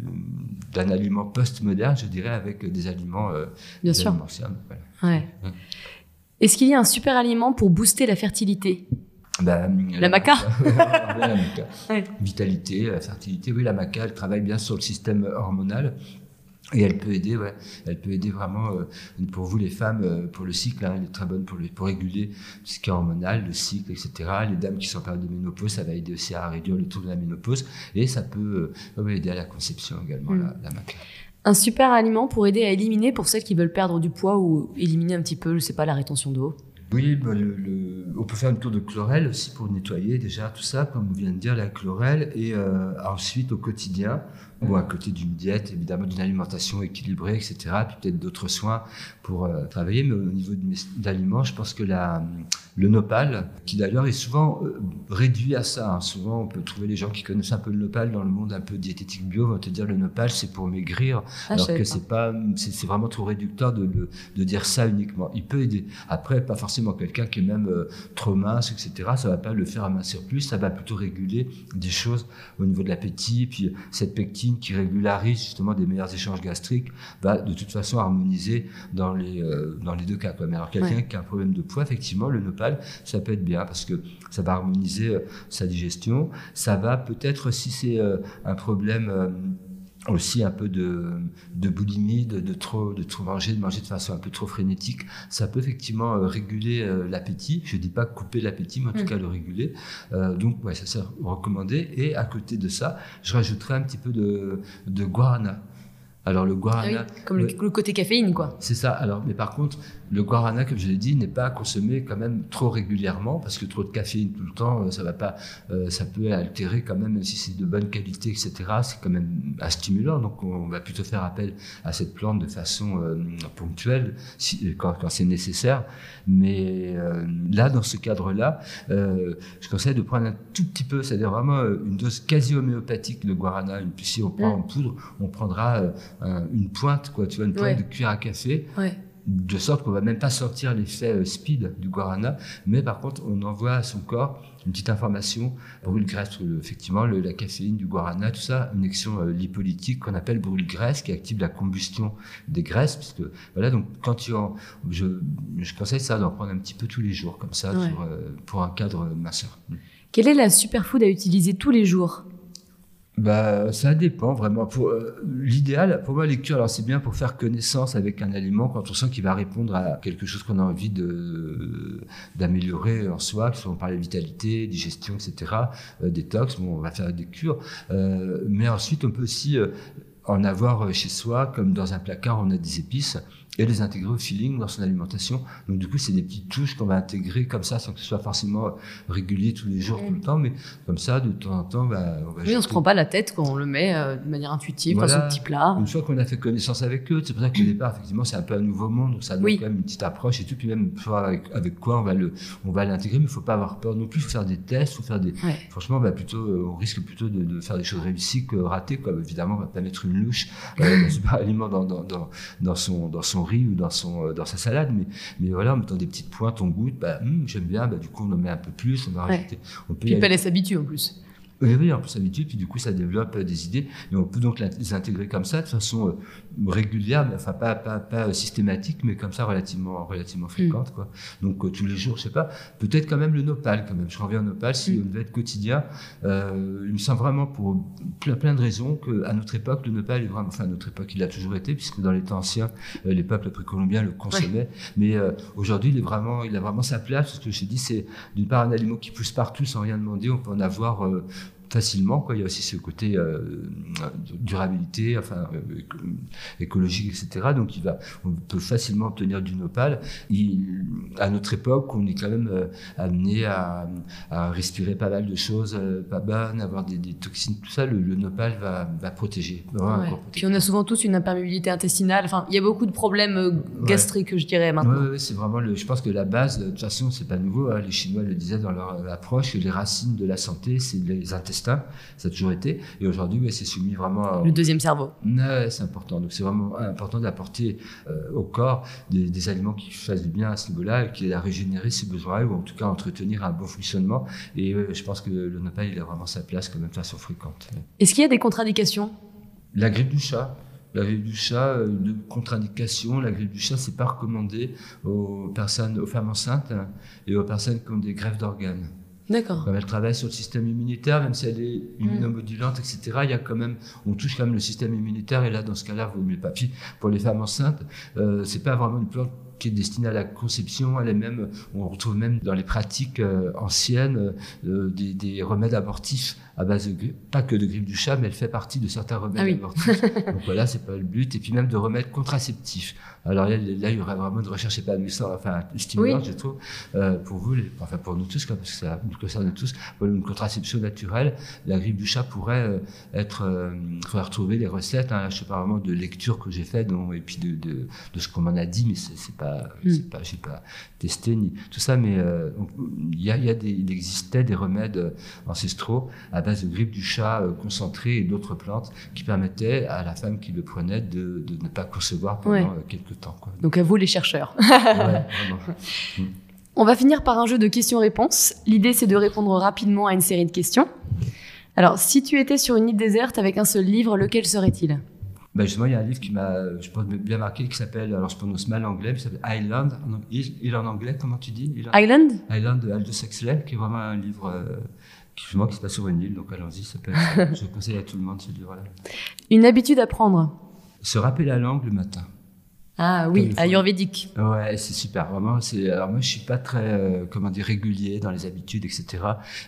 Speaker 2: d'un aliment post-moderne, je dirais, avec des aliments, euh,
Speaker 1: Bien
Speaker 2: des
Speaker 1: sûr.
Speaker 2: aliments anciens. Voilà.
Speaker 1: Ouais.
Speaker 2: Ouais.
Speaker 1: Est-ce qu'il y a un super aliment pour booster la fertilité?
Speaker 2: Bah,
Speaker 1: La maca?
Speaker 2: Ouais, la maca.
Speaker 1: Ouais.
Speaker 2: Vitalité, la fertilité. Oui, la maca, elle travaille bien sur le système hormonal. Et elle peut aider, ouais, elle peut aider vraiment euh, pour vous les femmes euh, pour le cycle. hein, elle est très bonne pour, le, pour réguler ce qui est hormonal, le cycle, etc. Les dames qui sont en période de ménopause, ça va aider aussi à réduire le taux de la ménopause et ça peut euh, aider à la conception également
Speaker 1: Mm.
Speaker 2: la, la.
Speaker 1: Un super aliment pour aider à éliminer pour celles qui veulent perdre du poids ou éliminer un petit peu, je sais pas, la rétention d'eau.
Speaker 2: Oui, bah, le, le- on peut faire une tour de chlorelle aussi pour nettoyer déjà tout ça, comme on vient de dire, la chlorelle. Et euh, ensuite, au quotidien, bon, à côté d'une diète, évidemment, d'une alimentation équilibrée, etc., puis peut-être d'autres soins pour euh, travailler. Mais au niveau d'aliments, je pense que la, le nopal, qui d'ailleurs est souvent euh, réduit à ça. hein. Souvent, on peut trouver les gens qui connaissent un peu le nopal dans le monde un peu diététique bio, vont te dire le nopal, c'est pour maigrir.
Speaker 1: Ah,
Speaker 2: alors que c'est pas, c'est vraiment trop réducteur de, de, de dire ça uniquement. Il peut aider. Après, pas forcément quelqu'un qui est même euh, trop mince, etc. Ça va pas le faire amincir plus. Ça va plutôt réguler des choses au niveau de l'appétit. Puis cette pectine qui régularise justement des meilleurs échanges gastriques va de toute façon harmoniser dans les euh, dans les deux cas. Quoi. Mais alors quelqu'un
Speaker 1: Ouais.
Speaker 2: qui a un problème de poids, effectivement, le nopal, ça peut être bien parce que ça va harmoniser euh, sa digestion. Ça va peut-être si c'est euh, un problème aussi un peu de, de boulimie, de, de trop, de trop manger, de manger de façon un peu trop frénétique, ça peut effectivement euh, réguler euh, l'appétit. Je dis pas couper l'appétit, mais en tout
Speaker 1: Mm.
Speaker 2: cas le réguler. Euh, donc, ouais, ça c'est recommandé. Et à côté de ça, je rajouterai un petit peu de, de guarana. Alors le
Speaker 1: Ah oui,
Speaker 2: guarana,
Speaker 1: comme le, le côté caféine, quoi.
Speaker 2: c'est ça. Alors, mais par contre, le guarana, comme je l'ai dit, n'est pas à consommer quand même trop régulièrement parce que trop de caféine tout le temps, euh, ça va pas, euh, ça peut altérer quand même, même si c'est de bonne qualité, etc. C'est quand même un stimulant. Donc, on va plutôt faire appel à cette plante de façon euh, ponctuelle si, quand, quand c'est nécessaire. Mais euh, là, dans ce cadre-là, euh, je conseille de prendre un tout petit peu, c'est-à-dire vraiment euh, une dose quasi homéopathique de guarana. Une, si on prend
Speaker 1: Mm.
Speaker 2: en poudre, on prendra euh, un- une pointe, quoi, tu vois, une pointe
Speaker 1: Ouais.
Speaker 2: de cuillère à café
Speaker 1: Ouais.
Speaker 2: De sorte qu'on va même pas sentir l'effet euh, speed du guarana, mais par contre, on envoie à son corps une petite information, brûle-graisse, effectivement, le, la caféine, du guarana, tout ça, une action euh, lipolytique qu'on appelle brûle-graisse, qui active la combustion des graisses, puisque, voilà, donc quand tu en, je, je conseille ça d'en prendre un petit peu tous les jours, comme ça,
Speaker 1: Ouais.
Speaker 2: pour, euh, pour un cadre minceur.
Speaker 1: Quelle est la superfood à utiliser tous les jours?
Speaker 2: Bah, ça dépend vraiment. Euh, l'idéal, pour moi, lecture, alors c'est bien pour faire connaissance avec un aliment quand on sent qu'il va répondre à quelque chose qu'on a envie de d'améliorer en soi, que ce soit on parle de vitalité, digestion, etc., euh, détox. Bon, on va faire des cures, Euh, mais ensuite on peut aussi euh, en avoir euh, chez soi, comme dans un placard, on a des épices et les intégrer au feeling dans son alimentation. Donc du coup, c'est des petites touches qu'on va intégrer comme ça, sans que ce soit forcément régulier tous les jours, tout le temps, mais comme ça, de temps en temps, bah, on va
Speaker 1: Oui, on se prend pas la tête quand on le met euh, de manière intuitive dans
Speaker 2: Voilà.
Speaker 1: son petit plat.
Speaker 2: une fois qu'on a fait connaissance avec eux, c'est pour ça qu'au départ, effectivement, c'est un peu un nouveau monde, donc ça demande
Speaker 1: Oui.
Speaker 2: quand même une petite approche et tout, puis même savoir avec, avec quoi on va le, on va l'intégrer, mais il faut pas avoir peur non plus, faut faire des tests, faut faire des,
Speaker 1: Ouais.
Speaker 2: franchement, bah, plutôt, euh, on risque plutôt de, de faire des choses réussies que ratées, quoi. Évidemment, on va pas mettre une louche, euh, d'un super aliment dans, dans, dans, dans son, dans son riz ou dans son, euh, dans sa salade, mais, mais voilà, en mettant des petites pointes, on goûte, bah, hum, j'aime bien, bah, du coup, on en met un peu plus, on va
Speaker 1: Ouais.
Speaker 2: rajouter, on peut
Speaker 1: Puis s'habitue en plus.
Speaker 2: oui, oui, on peut s'habituer, puis du coup, ça développe euh, des idées. Et on peut donc les intégrer comme ça, de façon euh, régulière, enfin pas, pas, pas euh, systématique, mais comme ça, relativement, relativement fréquente. Quoi. Donc euh, tous les jours, je sais pas, peut-être quand même le nopal, quand même. Je reviens au nopal, si
Speaker 1: Mm.
Speaker 2: on devait être quotidien, euh, il me semble vraiment pour plein, plein de raisons qu'à notre époque, le nopal est vraiment, enfin à notre époque, il a toujours été, puisque dans les temps anciens, euh, les peuples précolombiens le consommaient. Mais aujourd'hui, il, est vraiment, il a vraiment sa place, parce que je dis, c'est d'une part un aliment qui pousse partout sans rien demander, on peut en avoir facilement. Quoi. Il y a aussi ce côté euh, durabilité, enfin euh, éco- écologique, etc. Donc il va, on peut facilement obtenir du nopal. Il- à notre époque, on est quand même euh, amené à, à respirer pas mal de choses pas bonnes, avoir des, des toxines, tout ça. Le, le nopal va, va protéger.
Speaker 1: Ouais. Puis on a souvent tous une imperméabilité intestinale. Enfin, il y a beaucoup de problèmes gastriques, je dirais maintenant.
Speaker 2: Ouais, c'est vraiment le. Je pense que la base, de toute façon, c'est pas nouveau. hein, les Chinois le disaient dans leur approche que les racines de la santé, c'est les intestins. Ça a toujours été. Et aujourd'hui, c'est soumis vraiment. à-
Speaker 1: Le deuxième cerveau.
Speaker 2: Ouais, c'est important. Donc c'est vraiment important d'apporter euh, au corps des, des aliments qui fassent du bien à ce niveau-là et qui aident à régénérer ses besoins ou en tout cas entretenir un bon fonctionnement. Et euh, je pense que le nopal, il a vraiment sa place quand même de façon fréquente.
Speaker 1: Est-ce qu'il y a des contre-indications?
Speaker 2: La grippe du chat. La grippe du chat, euh, une contre-indication. La grippe du chat, c'est pas recommandé aux personnes, aux femmes enceintes hein, et aux personnes qui ont des greffes d'organes.
Speaker 1: D'accord.
Speaker 2: Comme elle travaille sur le système immunitaire, même si elle est immunomodulante, etc., il y a quand même, on touche quand même le système immunitaire, et là, dans ce cas-là, vaut mieux pas. Puis, pour les femmes enceintes, euh, c'est pas vraiment une plante qui est destinée à la conception, elle est même, on retrouve même dans les pratiques euh, anciennes euh, des, des remèdes abortifs à base de grippe, pas que de grippe du chat, mais elle fait partie de certains remèdes
Speaker 1: Ah oui.
Speaker 2: abortifs. Donc voilà, c'est pas le but. Et puis même de remèdes contraceptifs. Alors là, là, il y aurait vraiment de recherche épanouissante, enfin stimulante, je trouve, euh, pour vous, les- enfin pour nous tous, quoi, parce que ça nous concerne tous. Pour une contraception naturelle, la grippe du chat pourrait euh, être. Il faudrait retrouver les recettes. Hein, je sais pas vraiment de lecture que j'ai fait, donc, et puis de, de, de ce qu'on m'en a dit, mais c'est pas,
Speaker 1: Mm.
Speaker 2: pas, j'ai pas testé ni tout ça. Mais euh, donc, il y a, il y a des, il existait des remèdes euh, ancestraux à base de grippe du chat euh, concentrée et d'autres plantes qui permettaient à la femme qui le prenait de, de ne pas concevoir pendant
Speaker 1: Ouais.
Speaker 2: euh, quelques temps. Quoi.
Speaker 1: Donc à vous les chercheurs.
Speaker 2: Ouais.
Speaker 1: On va finir par un jeu de questions-réponses. L'idée, c'est de répondre rapidement à une série de questions. Alors, si tu étais sur une île déserte avec un seul livre, lequel serait-il?
Speaker 2: Ben justement, il y a un livre qui m'a, je pense, bien marqué, qui s'appelle, alors je prononce mal l'anglais, mais il s'appelle Island, île, en anglais, comment tu dis?
Speaker 1: Island?
Speaker 2: Island de Aldous Huxley, qui est vraiment un livre euh, justement, qui se passe sur une île, donc allons-y, ça peut être- je conseille à tout le monde ce livre-là.
Speaker 1: Une habitude à prendre
Speaker 2: Se rappeler la langue le matin.
Speaker 1: Ah oui, ayurvédique.
Speaker 2: Ouais, c'est super, vraiment. C'est, alors moi, je suis pas très, euh, comment dire, régulier dans les habitudes, etc.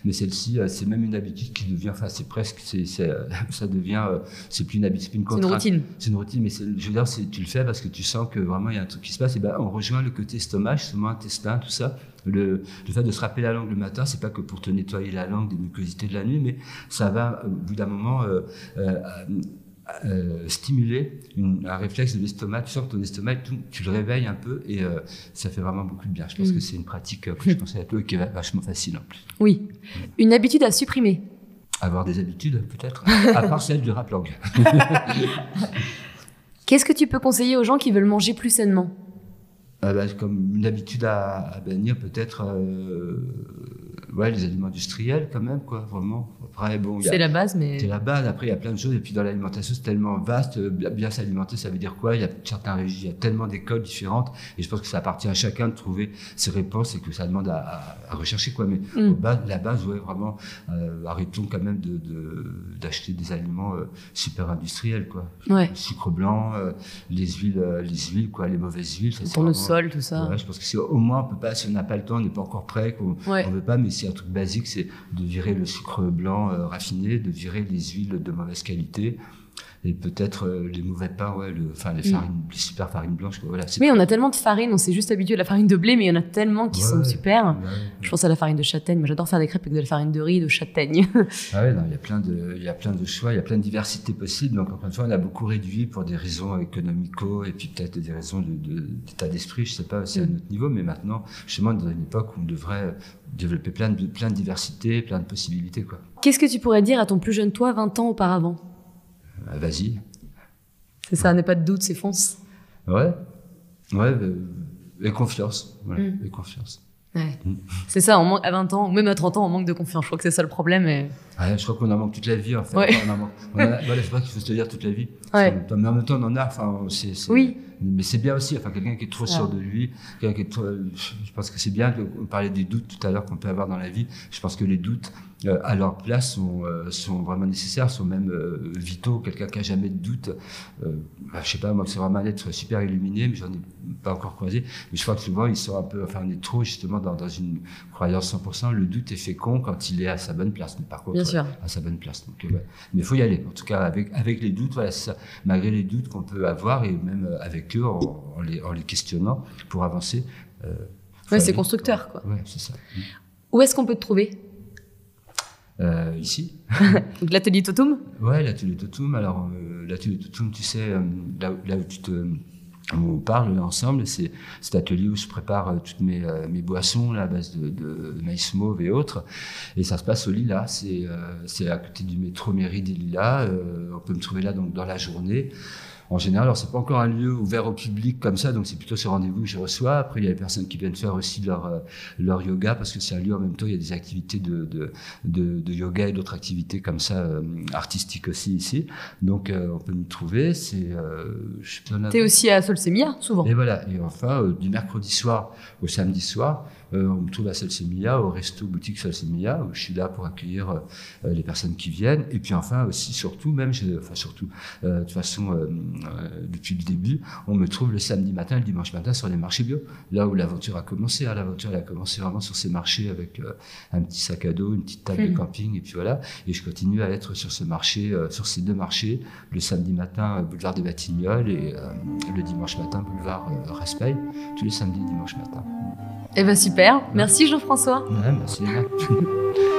Speaker 2: Mais celle-ci, euh, c'est même une habitude qui devient, enfin, c'est presque, c'est, c'est, euh, ça devient, euh, c'est plus une habitude, c'est une
Speaker 1: C'est une
Speaker 2: contrainte.
Speaker 1: routine.
Speaker 2: C'est une routine, mais c'est, je veux dire, c'est, tu le fais parce que tu sens que vraiment il y a un truc qui se passe. Et ben, on rejoint le côté estomac, justement, intestin, tout ça. Le, le fait de se rappeler la langue le matin, c'est pas que pour te nettoyer la langue des mucosités de la nuit, mais ça va, au bout d'un moment, euh, euh, euh, stimuler une- un réflexe de l'estomac. Tu que ton estomac, tu le réveilles un peu et euh, ça fait vraiment beaucoup de bien. Je pense
Speaker 1: Mm.
Speaker 2: que c'est une pratique euh, que je conseille à toi et qui est vachement facile en plus.
Speaker 1: Oui. Une habitude à supprimer.
Speaker 2: Avoir des habitudes, peut-être, à part celle du rap langue.
Speaker 1: Qu'est-ce que tu peux conseiller aux gens qui veulent manger plus sainement?
Speaker 2: Ah bah, comme une habitude à, à bannir peut-être euh, ouais, les aliments industriels quand même, quoi, vraiment.
Speaker 1: Après, bon, c'est la base, mais.
Speaker 2: C'est la base. Après, il y a plein de choses. Et puis dans l'alimentation, c'est tellement vaste. Bien, s'alimenter, ça veut dire quoi? Il y a certains régimes, il y a tellement d'écoles différentes. Et je pense que ça appartient à chacun de trouver ses réponses et que ça demande à, à, rechercher, quoi. Mais mm. la base, ouais, vraiment, euh, arrêtons quand même d'acheter de, d'acheter des aliments euh, super industriels, quoi.
Speaker 1: Ouais.
Speaker 2: Le sucre blanc, euh, les huiles, les huiles, quoi, les mauvaises huiles. Ça,
Speaker 1: Pour le sol, tout ça.
Speaker 2: Ouais, je pense que au moins, on peut pas, si on n'a pas le temps, on n'est pas encore prêt, qu'on on veut pas, mais c'est un truc basique, c'est de virer le sucre blanc euh, raffiné, de virer les huiles de mauvaise qualité, et peut-être euh, les mauvais pains, ouais, le, enfin les mm. farines, les super farines blanches. Voilà,
Speaker 1: oui, on a tellement de farines, on s'est juste habitué à la farine de blé, mais il y en a tellement qui sont super. Je pense à la farine de châtaigne. Moi, j'adore faire des crêpes avec de la farine de riz, de châtaigne.
Speaker 2: ah ouais, il y a plein de, il y a plein de choix, il y a plein de diversité possible. Donc encore une fois, on a beaucoup réduit pour des raisons économico et puis peut-être des raisons d'état de, d'esprit. Je sais pas, c'est à mm. notre niveau, mais maintenant, justement, dans une époque où on devrait développer plein de, plein de diversité, plein de possibilités, quoi.
Speaker 1: Qu'est-ce que tu pourrais dire à ton plus jeune toi, 20 ans auparavant?
Speaker 2: Vas-y.
Speaker 1: C'est ça, n'est pas de doute, c'est fonce.
Speaker 2: Ouais, ouais, euh, et confiance. Voilà, mm. et confiance.
Speaker 1: Ouais. Mm. C'est ça, on à 20 ans, ou même à 30 ans, on manque de confiance. Je crois que c'est ça le problème. Et...
Speaker 2: Ouais, je crois qu'on en manque toute la vie, en fait.
Speaker 1: Ouais.
Speaker 2: On en manque. On a, voilà, je pense qu'il faut se le dire toute la vie.
Speaker 1: Ouais.
Speaker 2: Mais en même temps, on en a. Enfin, c'est,
Speaker 1: oui.
Speaker 2: Mais c'est bien aussi, enfin, quelqu'un qui est trop sûr de lui, quelqu'un qui est trop, je pense que c'est bien, on parlait des doutes tout à l'heure qu'on peut avoir dans la vie. Je pense que les doutes, euh, à leur place sont, euh, sont vraiment nécessaires, sont même euh, vitaux. Quelqu'un qui a jamais de doute, bah, je sais pas, moi, c'est vraiment un être super illuminé, mais j'en ai pas encore croisé. Mais je crois que souvent, ils sont un peu, enfin, on est trop justement dans, dans une croyance 100%. Le doute est fécond quand il est à sa bonne place, mais par contre, à sa bonne place. Donc, ouais. Mais il faut y aller. En tout cas, avec, avec les doutes, voilà, ça, malgré les doutes qu'on peut avoir et même avec eux, en, en, les, en les, questionnant pour avancer.
Speaker 1: Euh, ouais, c'est constructeur, quoi.
Speaker 2: Ouais, c'est ça.
Speaker 1: Où est-ce qu'on peut te trouver?
Speaker 2: Euh, ici.
Speaker 1: Donc l'atelier Totum
Speaker 2: Ouais, l'atelier Totum. Alors, euh, l'atelier Totum, tu sais, euh, là, là, où tu te. On parle ensemble, c'est cet atelier où je prépare euh, toutes mes, euh, mes boissons là, à base de, de, maïs mauve et autres. Et ça se passe au Lila, c'est euh, à côté du métro Mairie des Lilas. on peut me trouver là donc, dans la journée en général, alors c'est pas encore un lieu ouvert au public comme ça, donc c'est plutôt ce rendez-vous que je reçois. Après, il y a les personnes qui viennent faire aussi leur euh, leur yoga parce que c'est un lieu en même temps. Il y a des activités de de, de, de yoga et d'autres activités comme ça euh, artistiques aussi ici. Donc euh, on peut nous trouver. C'est euh,
Speaker 1: T'es aussi à Solsemia souvent.
Speaker 2: Et voilà. Et enfin, du mercredi soir au samedi soir, euh, on me trouve à Salsemilla, au resto boutique Salsemilla, où je suis là pour accueillir euh, les personnes qui viennent. Et puis enfin aussi, surtout, même, enfin surtout, euh, de toute façon, depuis le début, on me trouve le samedi matin, le dimanche matin sur les marchés bio, là où l'aventure a commencé. Hein. L'aventure a commencé vraiment sur ces marchés avec un petit sac à dos, une petite table de camping, et puis voilà. Et je continue à être sur ce marché, sur ces deux marchés, le samedi matin, boulevard des Batignolles, et le dimanche matin, boulevard Raspail, tous les samedis, dimanche matin.
Speaker 1: Eh ben super. Merci Jean-François.
Speaker 2: Ouais, merci.